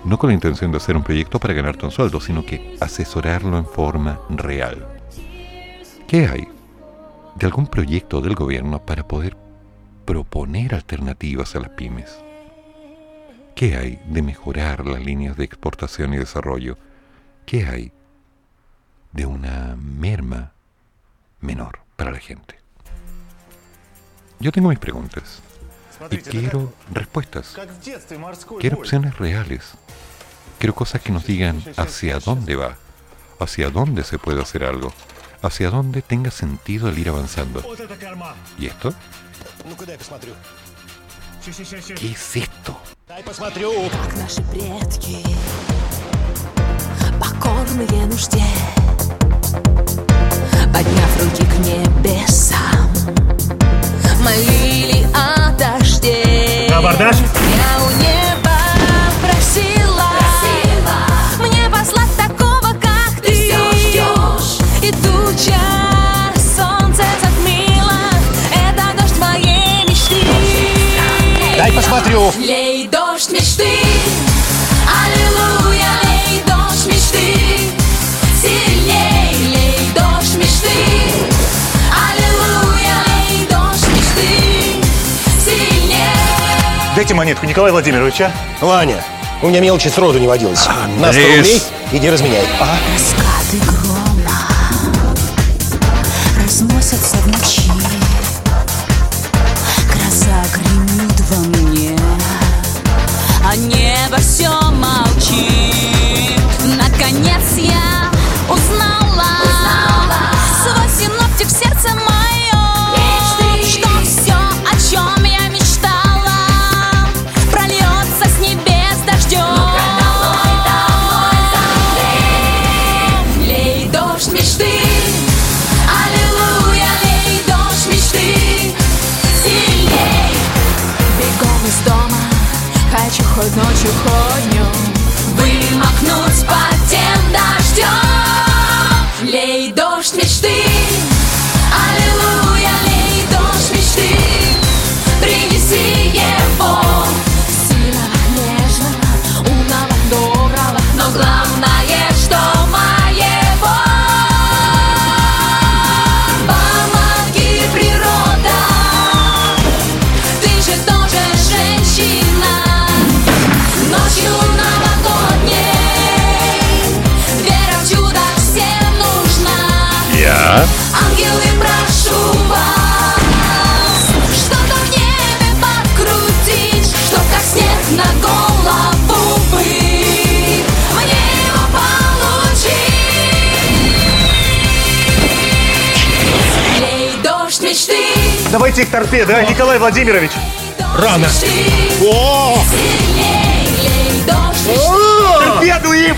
No con la intención de hacer un proyecto para ganarte un sueldo, sino que asesorarlo en forma real. ¿Qué hay? de algún proyecto del gobierno para poder proponer alternativas a las pymes. ¿Qué hay de mejorar las líneas de exportación y desarrollo? ¿Qué hay de una merma menor para la gente? Yo tengo mis preguntas y quiero respuestas. Quiero opciones reales. Quiero cosas que nos digan hacia dónde va, hacia dónde se puede hacer algo, hacia dónde tenga sentido el ir avanzando. ¿Y esto? ¿Qué es esto? Как наши предки Покорные нужде Подняв руки к небесам Молили о дожде На Абордаж? Я у неба просила. Мне послать такого, как ты. И туча солнце затмила Это дождь моей мечты. Дай посмотрю. Лей дождь мечты. Аллилуйя, лей дождь мечты Дайте монетку Николая Владимировича. Ваня, у меня мелочи сроду не водилось. На 100 Андрей. рублей, иди разменяй. Раскаты Давайте их торпе, давай, Николай Владимирович. Рано. О! О! Торпеду им!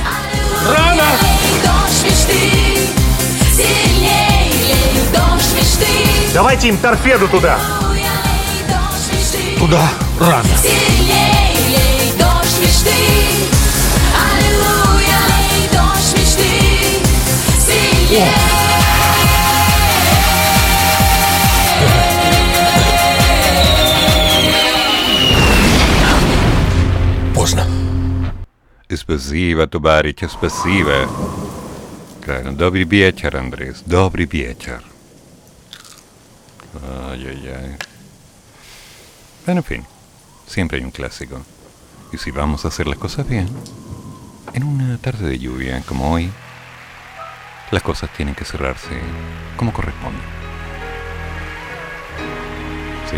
Рано! Давайте им торпеду туда. Туда рано. О! Спасибо, товарищ, спасибо. Claro, добрый вечер, Andrés, добрый вечер. Ay, ay, ay. Bueno, en fin, siempre hay un clásico. Y si vamos a hacer las cosas bien, en una tarde de lluvia como hoy, las cosas tienen que cerrarse como corresponde. ¿Sí?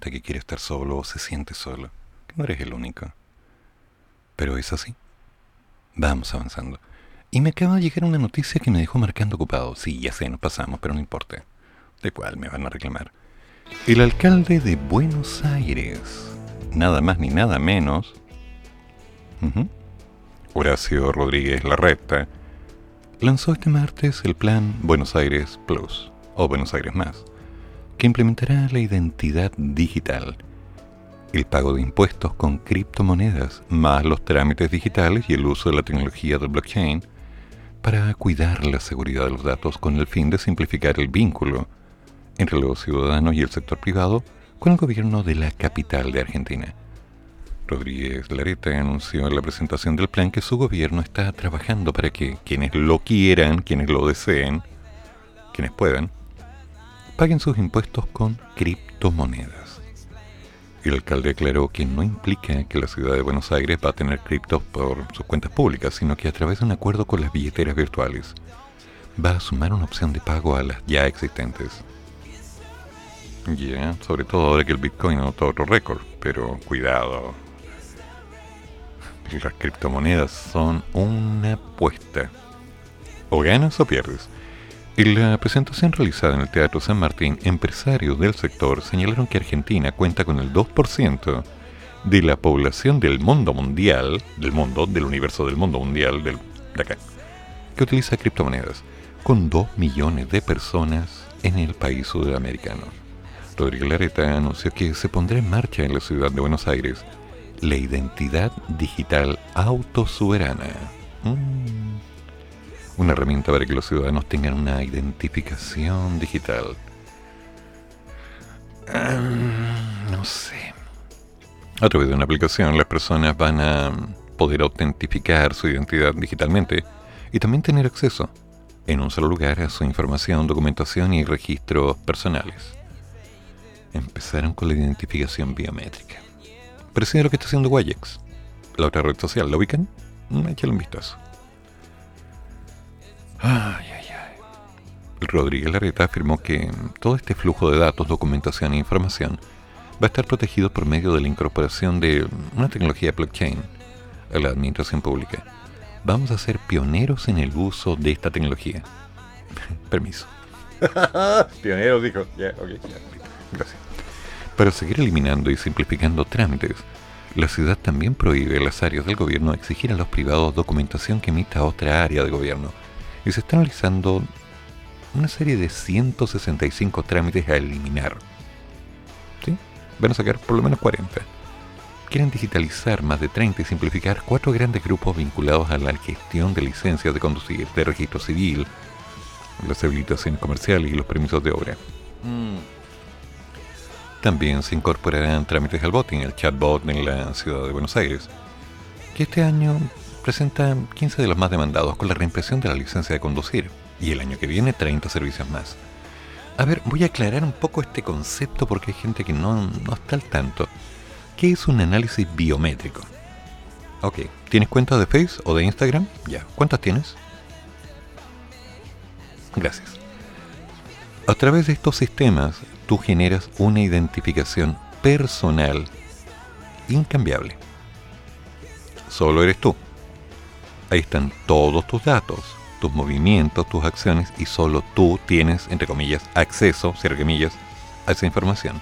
Que quiere estar solo o se siente solo. Que no eres el único. Pero es así. Vamos avanzando. Y me acaba de llegar una noticia que me dejó marcando ocupado. Sí, ya sé, nos pasamos, pero no importa. ¿De cuál me van a reclamar? El alcalde de Buenos Aires, nada más ni nada menos, Horacio Rodríguez Larreta, lanzó este martes el plan Buenos Aires Plus, o Buenos Aires Más, que implementará la identidad digital, el pago de impuestos con criptomonedas, más los trámites digitales y el uso de la tecnología de blockchain para cuidar la seguridad de los datos con el fin de simplificar el vínculo entre los ciudadanos y el sector privado con el gobierno de la capital de Argentina. Rodríguez Lareta anunció en la presentación del plan que su gobierno está trabajando para que quienes lo quieran, quienes lo deseen, quienes puedan, paguen sus impuestos con criptomonedas. El alcalde aclaró que no implica que la ciudad de Buenos Aires va a tener criptos por sus cuentas públicas, sino que a través de un acuerdo con las billeteras virtuales va a sumar una opción de pago a las ya existentes. Ya, sobre todo ahora que el Bitcoin anotó otro récord, pero cuidado. Las criptomonedas son una apuesta. O ganas o pierdes. En la presentación realizada en el Teatro San Martín, empresarios del sector señalaron que Argentina cuenta con el 2% de la población del mundo mundial, del mundo, del universo del mundo mundial, del, de acá, que utiliza criptomonedas, con 2 millones de personas en el país sudamericano. Rodríguez Lareta anunció que se pondrá en marcha en la ciudad de Buenos Aires la identidad digital autosoberana. Mm. Una herramienta para que los ciudadanos tengan una identificación digital. Ah, no sé. A través de una aplicación las personas van a poder autentificar su identidad digitalmente y también tener acceso en un solo lugar a su información, documentación y registros personales. Empezaron con la identificación biométrica. Parecido lo que está haciendo Wayex, la otra red social. ¿La ubican? Échale un vistazo. Ay, ay, ay. Rodríguez Larreta afirmó que todo este flujo de datos, documentación e información va a estar protegido por medio de la incorporación de una tecnología blockchain a la administración pública. Vamos a ser pioneros en el uso de esta tecnología. Permiso. Pioneros, dijo. Gracias. Para seguir eliminando y simplificando trámites, la ciudad también prohíbe a las áreas del gobierno exigir a los privados documentación que emita otra área de gobierno. Y se están realizando una serie de 165 trámites a eliminar. ¿Sí? Van a sacar por lo menos 40. Quieren digitalizar más de 30 y simplificar cuatro grandes grupos vinculados a la gestión de licencias de conducir, de registro civil, las habilitaciones comerciales y los permisos de obra. También se incorporarán trámites al voting, el chatbot en la ciudad de Buenos Aires, que este año presenta 15 de los más demandados con la reimpresión de la licencia de conducir y el año que viene 30 servicios más. A ver, voy a aclarar un poco este concepto porque hay gente que no, no está al tanto. ¿Qué es un análisis biométrico? Ok, ¿tienes cuentas de Face o de Instagram? Ya, ¿cuántas tienes? Gracias. A través de estos sistemas, tú generas una identificación personal incambiable. Solo eres tú. Ahí están todos tus datos, tus movimientos, tus acciones y solo tú tienes, entre comillas, acceso, cierre comillas, a esa información.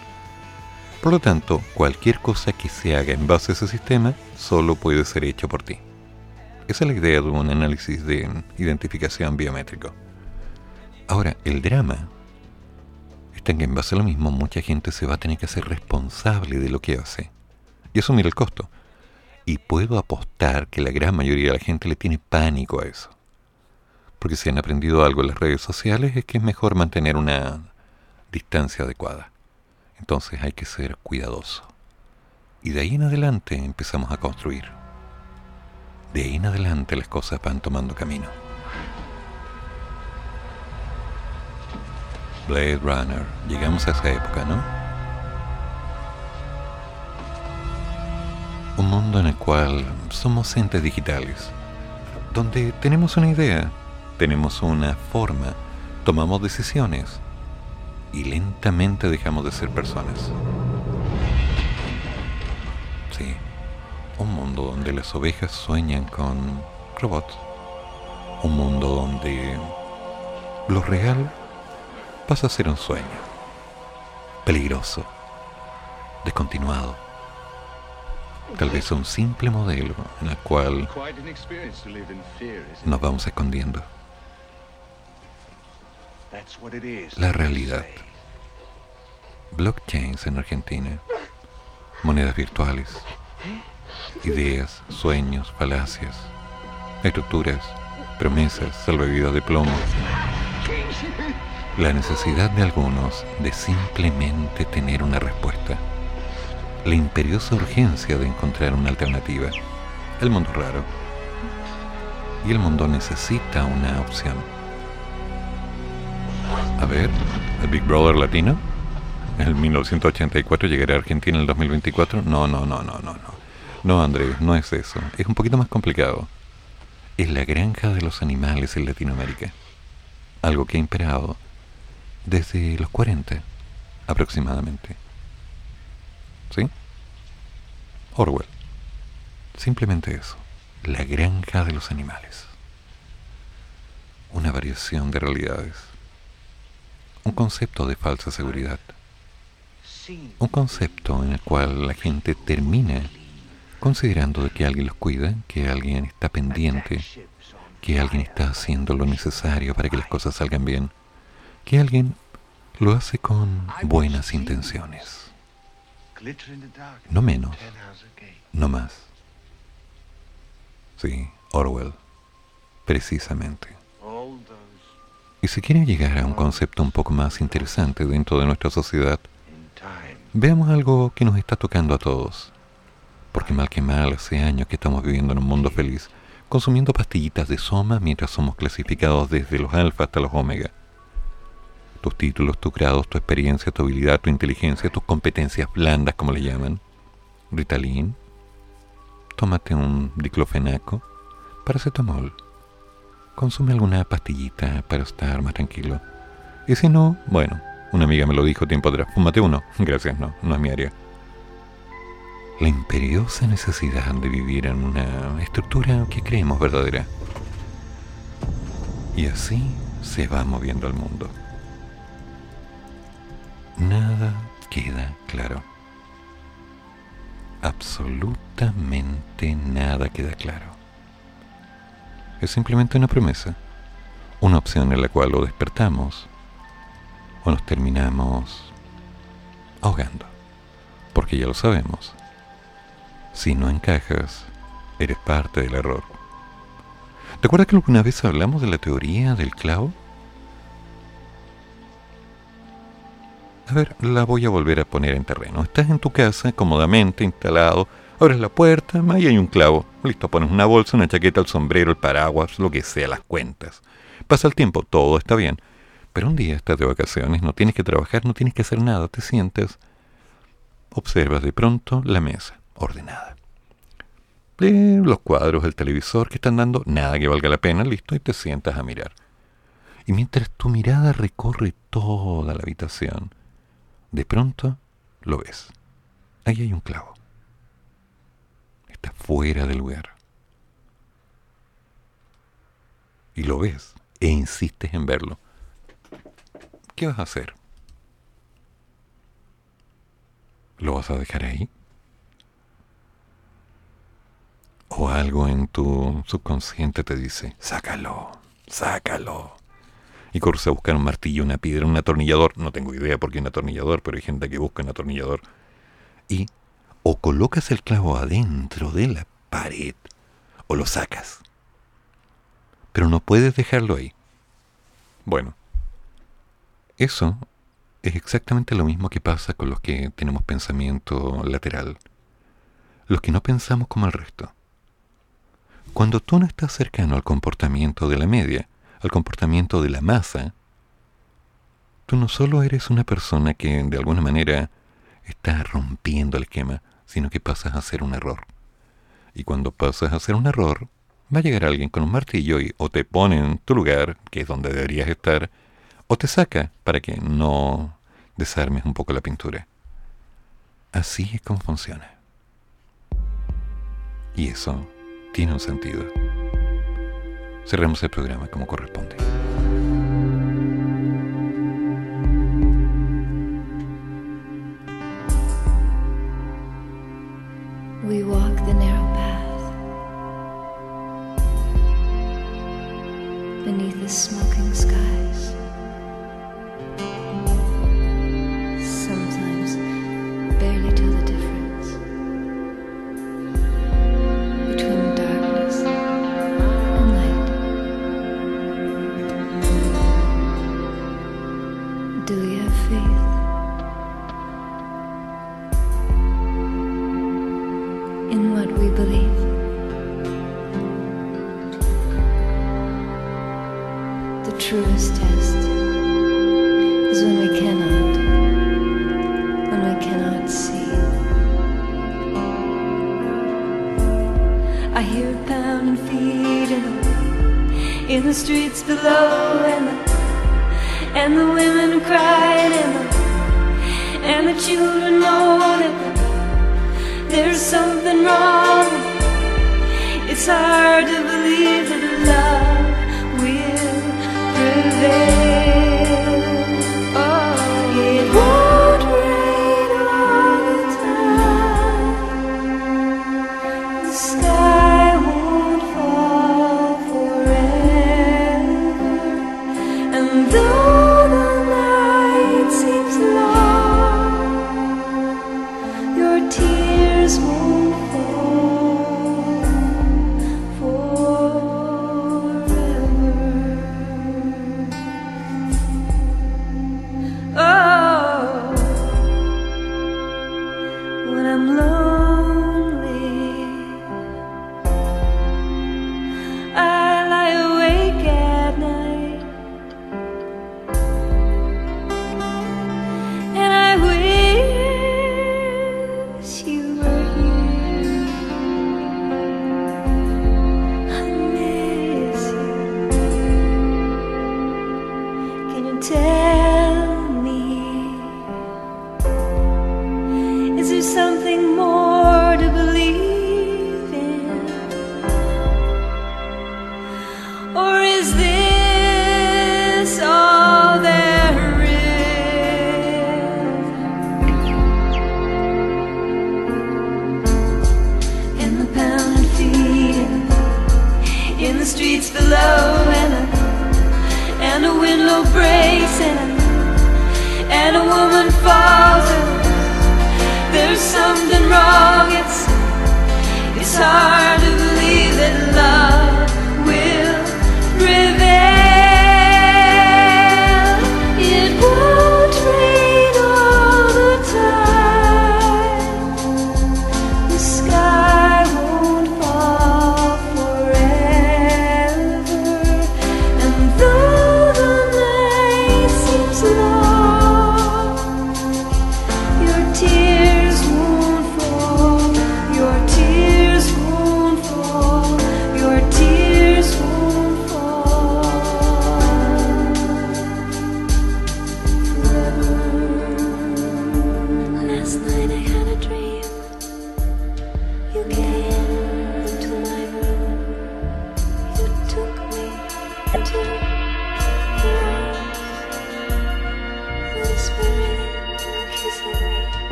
Por lo tanto, cualquier cosa que se haga en base a ese sistema solo puede ser hecho por ti. Esa es la idea de un análisis de identificación biométrico. Ahora, el drama está en que en base a lo mismo mucha gente se va a tener que hacer responsable de lo que hace y asumir el costo. Y puedo apostar que la gran mayoría de la gente le tiene pánico a eso. Porque si han aprendido algo en las redes sociales es que es mejor mantener una distancia adecuada. Entonces hay que ser cuidadoso. Y de ahí en adelante empezamos a construir. De ahí en adelante las cosas van tomando camino. Blade Runner. Llegamos a esa época, ¿no? Un mundo en el cual somos entes digitales, donde tenemos una idea, tenemos una forma, tomamos decisiones y lentamente dejamos de ser personas. Sí, un mundo donde las ovejas sueñan con robots. Un mundo donde lo real pasa a ser un sueño. Peligroso. Descontinuado. Tal vez un simple modelo en el cual nos vamos escondiendo. La realidad. Blockchains en Argentina. Monedas virtuales. Ideas, sueños, falacias. Estructuras, promesas, salvavidas de plomo. La necesidad de algunos de simplemente tener una respuesta. La imperiosa urgencia de encontrar una alternativa. El mundo raro. Y el mundo necesita una opción. A ver, ¿el Big Brother latino? ¿El 1984 llegará a Argentina en el 2024? No, no, no, no, no, no. No, Andrés, no es eso. Es un poquito más complicado. Es la granja de los animales en Latinoamérica. Algo que ha imperado desde los 40 aproximadamente. ¿Sí? Orwell. Simplemente eso. La granja de los animales. Una variación de realidades. Un concepto de falsa seguridad. Un concepto en el cual la gente termina considerando de que alguien los cuida, que alguien está pendiente, que alguien está haciendo lo necesario para que las cosas salgan bien, que alguien lo hace con buenas intenciones. No menos, no más. Sí, Orwell, precisamente. Y si quiere llegar a un concepto un poco más interesante dentro de nuestra sociedad, veamos algo que nos está tocando a todos. Porque mal que mal, hace años que estamos viviendo en un mundo feliz, consumiendo pastillitas de soma mientras somos clasificados desde los alfa hasta los omega. Tus títulos, tus grados, tu experiencia, tu habilidad, tu inteligencia, tus competencias blandas, como le llaman. Ritalin. Tómate un diclofenaco. Paracetamol. Consume alguna pastillita para estar más tranquilo. Y si no, bueno, una amiga me lo dijo tiempo atrás. Fúmate uno. Gracias, no, no es mi área. La imperiosa necesidad de vivir en una estructura que creemos verdadera. Y así se va moviendo el mundo. Nada queda claro. Absolutamente nada queda claro. Es simplemente una promesa, una opción en la cual o despertamos o nos terminamos ahogando. Porque ya lo sabemos. Si no encajas, eres parte del error. ¿Te acuerdas que alguna vez hablamos de la teoría del clavo? A ver, la voy a volver a poner en terreno. Estás en tu casa, cómodamente instalado, abres la puerta, ahí hay un clavo. Listo, pones una bolsa, una chaqueta, el sombrero, el paraguas, lo que sea, las cuentas. Pasa el tiempo, todo está bien. Pero un día estás de vacaciones, no tienes que trabajar, no tienes que hacer nada, te sientes, observas de pronto la mesa, ordenada. Eh, los cuadros, el televisor que están dando, nada que valga la pena, listo, y te sientas a mirar. Y mientras tu mirada recorre toda la habitación, de pronto lo ves. Ahí hay un clavo. Está fuera del lugar. Y lo ves e insistes en verlo. ¿Qué vas a hacer? ¿Lo vas a dejar ahí? ¿O algo en tu subconsciente te dice, sácalo, sácalo? Y corres a buscar un martillo, una piedra, un atornillador. No tengo idea por qué un atornillador, pero hay gente que busca un atornillador. Y o colocas el clavo adentro de la pared o lo sacas. Pero no puedes dejarlo ahí. Bueno, eso es exactamente lo mismo que pasa con los que tenemos pensamiento lateral. Los que no pensamos como el resto. Cuando tú no estás cercano al comportamiento de la media, al comportamiento de la masa, tú no solo eres una persona que de alguna manera está rompiendo el esquema, sino que pasas a ser un error. Y cuando pasas a ser un error, va a llegar alguien con un martillo y o te pone en tu lugar, que es donde deberías estar, o te saca para que no desarmes un poco la pintura. Así es como funciona. Y eso tiene un sentido cerremos el programa como corresponde. We walk the narrow path beneath the smoking sky. truest test is when we cannot, when we cannot see. I hear pounding feet in the, in the streets below, and the, and the women crying, and the, and the children know that there's something wrong. It's hard to believe that love. ser.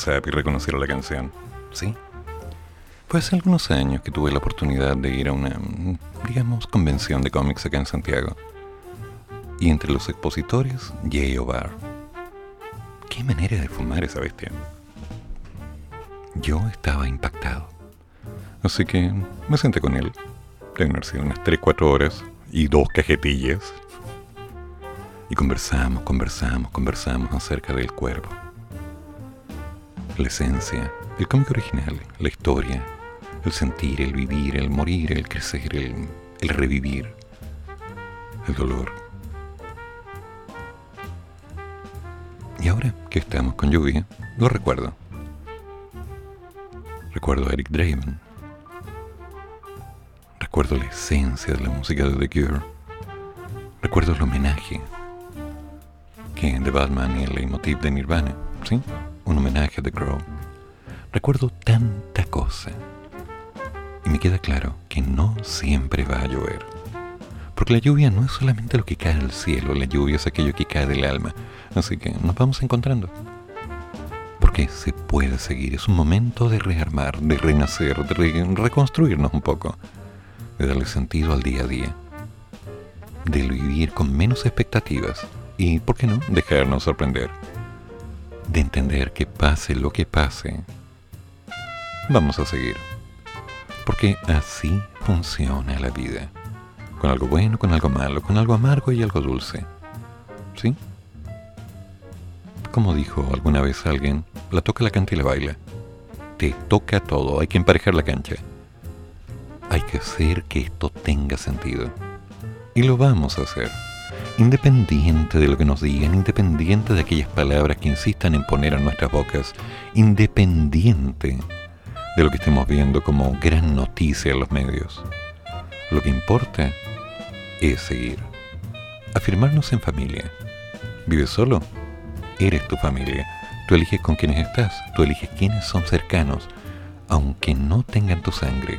WhatsApp y reconocieron la canción. Sí. Fue hace algunos años que tuve la oportunidad de ir a una, digamos, convención de cómics acá en Santiago. Y entre los expositores, Jay Obar. Qué manera de fumar esa bestia. Yo estaba impactado. Así que me senté con él. Deben sido unas 3-4 horas y dos cajetillas. Y conversamos, conversamos, conversamos acerca del cuervo. La esencia, el cómic original, la historia, el sentir, el vivir, el morir, el crecer, el, revivir, el dolor. Y ahora que estamos con lluvia, lo recuerdo. Recuerdo a Eric Draven. Recuerdo la esencia de la música de The Cure. Recuerdo el homenaje que The Batman y el leitmotiv de Nirvana, ¿sí? Un homenaje a The Crow. Recuerdo tanta cosa. Y me queda claro que no siempre va a llover. Porque la lluvia no es solamente lo que cae del cielo, la lluvia es aquello que cae del alma. Así que nos vamos encontrando. Porque se puede seguir, es un momento de rearmar, de renacer, de re- reconstruirnos un poco, de darle sentido al día a día, de vivir con menos expectativas y, ¿por qué no?, dejarnos sorprender, de entender que pase lo que pase, vamos a seguir. Porque así funciona la vida. Con algo bueno, con algo malo, con algo amargo y algo dulce. ¿Sí? Como dijo alguna vez alguien, la toca, la canta y la baila. Te toca todo, hay que emparejar la cancha. Hay que hacer que esto tenga sentido. Y lo vamos a hacer. Independiente de lo que nos digan, independiente de aquellas palabras que insistan en poner en nuestras bocas, independiente de lo que estemos viendo como gran noticia en los medios. Lo que importa es seguir. Afirmarnos en familia. ¿Vives solo? Eres tu familia. Tú eliges con quiénes estás. Tú eliges quiénes son cercanos, aunque no tengan tu sangre.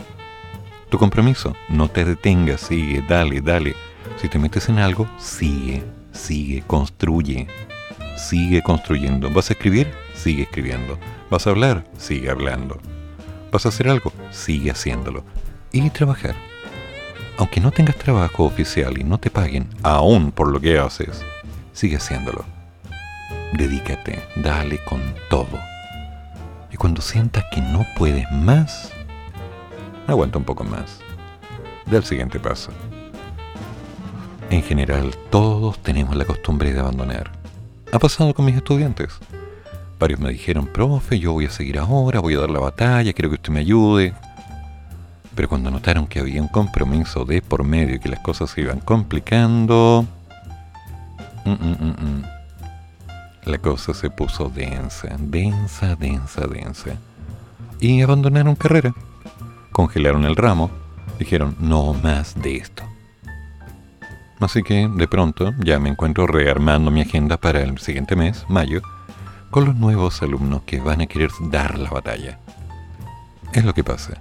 Tu compromiso, no te detengas, sigue, dale, dale. Si te metes en algo, sigue, sigue, construye. Sigue construyendo. ¿Vas a escribir? Sigue escribiendo. ¿Vas a hablar? Sigue hablando. ¿Vas a hacer algo? Sigue haciéndolo. Y trabajar. Aunque no tengas trabajo oficial y no te paguen aún por lo que haces, sigue haciéndolo. Dedícate, dale con todo. Y cuando sientas que no puedes más, aguanta un poco más. Da el siguiente paso. En general, todos tenemos la costumbre de abandonar. Ha pasado con mis estudiantes. Varios me dijeron, profe, yo voy a seguir ahora, voy a dar la batalla, quiero que usted me ayude. Pero cuando notaron que había un compromiso de por medio y que las cosas se iban complicando, mm, mm, mm, la cosa se puso densa, densa, densa, densa. Y abandonaron carrera. Congelaron el ramo. Dijeron, no más de esto. Así que, de pronto, ya me encuentro rearmando mi agenda para el siguiente mes, mayo, con los nuevos alumnos que van a querer dar la batalla. Es lo que pasa.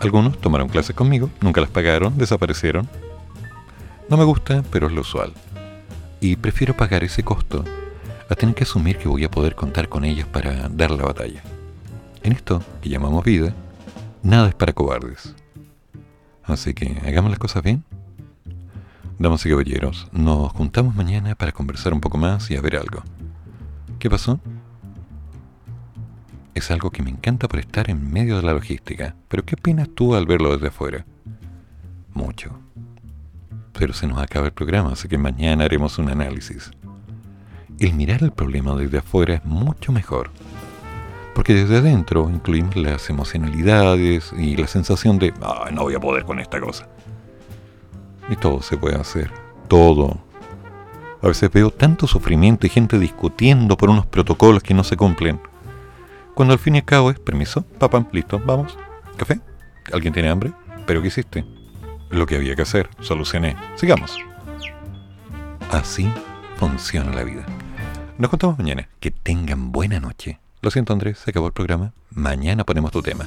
Algunos tomaron clases conmigo, nunca las pagaron, desaparecieron. No me gusta, pero es lo usual. Y prefiero pagar ese costo a tener que asumir que voy a poder contar con ellos para dar la batalla. En esto que llamamos vida, nada es para cobardes. Así que hagamos las cosas bien. Damas y caballeros, nos juntamos mañana para conversar un poco más y a ver algo. ¿Qué pasó? Es algo que me encanta por estar en medio de la logística, pero ¿qué opinas tú al verlo desde afuera? Mucho. Pero se nos acaba el programa, así que mañana haremos un análisis. El mirar el problema desde afuera es mucho mejor. Porque desde adentro incluimos las emocionalidades y la sensación de, no voy a poder con esta cosa. Y todo se puede hacer. Todo. A veces veo tanto sufrimiento y gente discutiendo por unos protocolos que no se cumplen. Cuando al fin y al cabo es, permiso, papá, listo, vamos. ¿Café? ¿Alguien tiene hambre? ¿Pero qué hiciste? Lo que había que hacer, solucioné. Sigamos. Así funciona la vida. Nos contamos mañana. Que tengan buena noche. Lo siento Andrés, se acabó el programa. Mañana ponemos tu tema.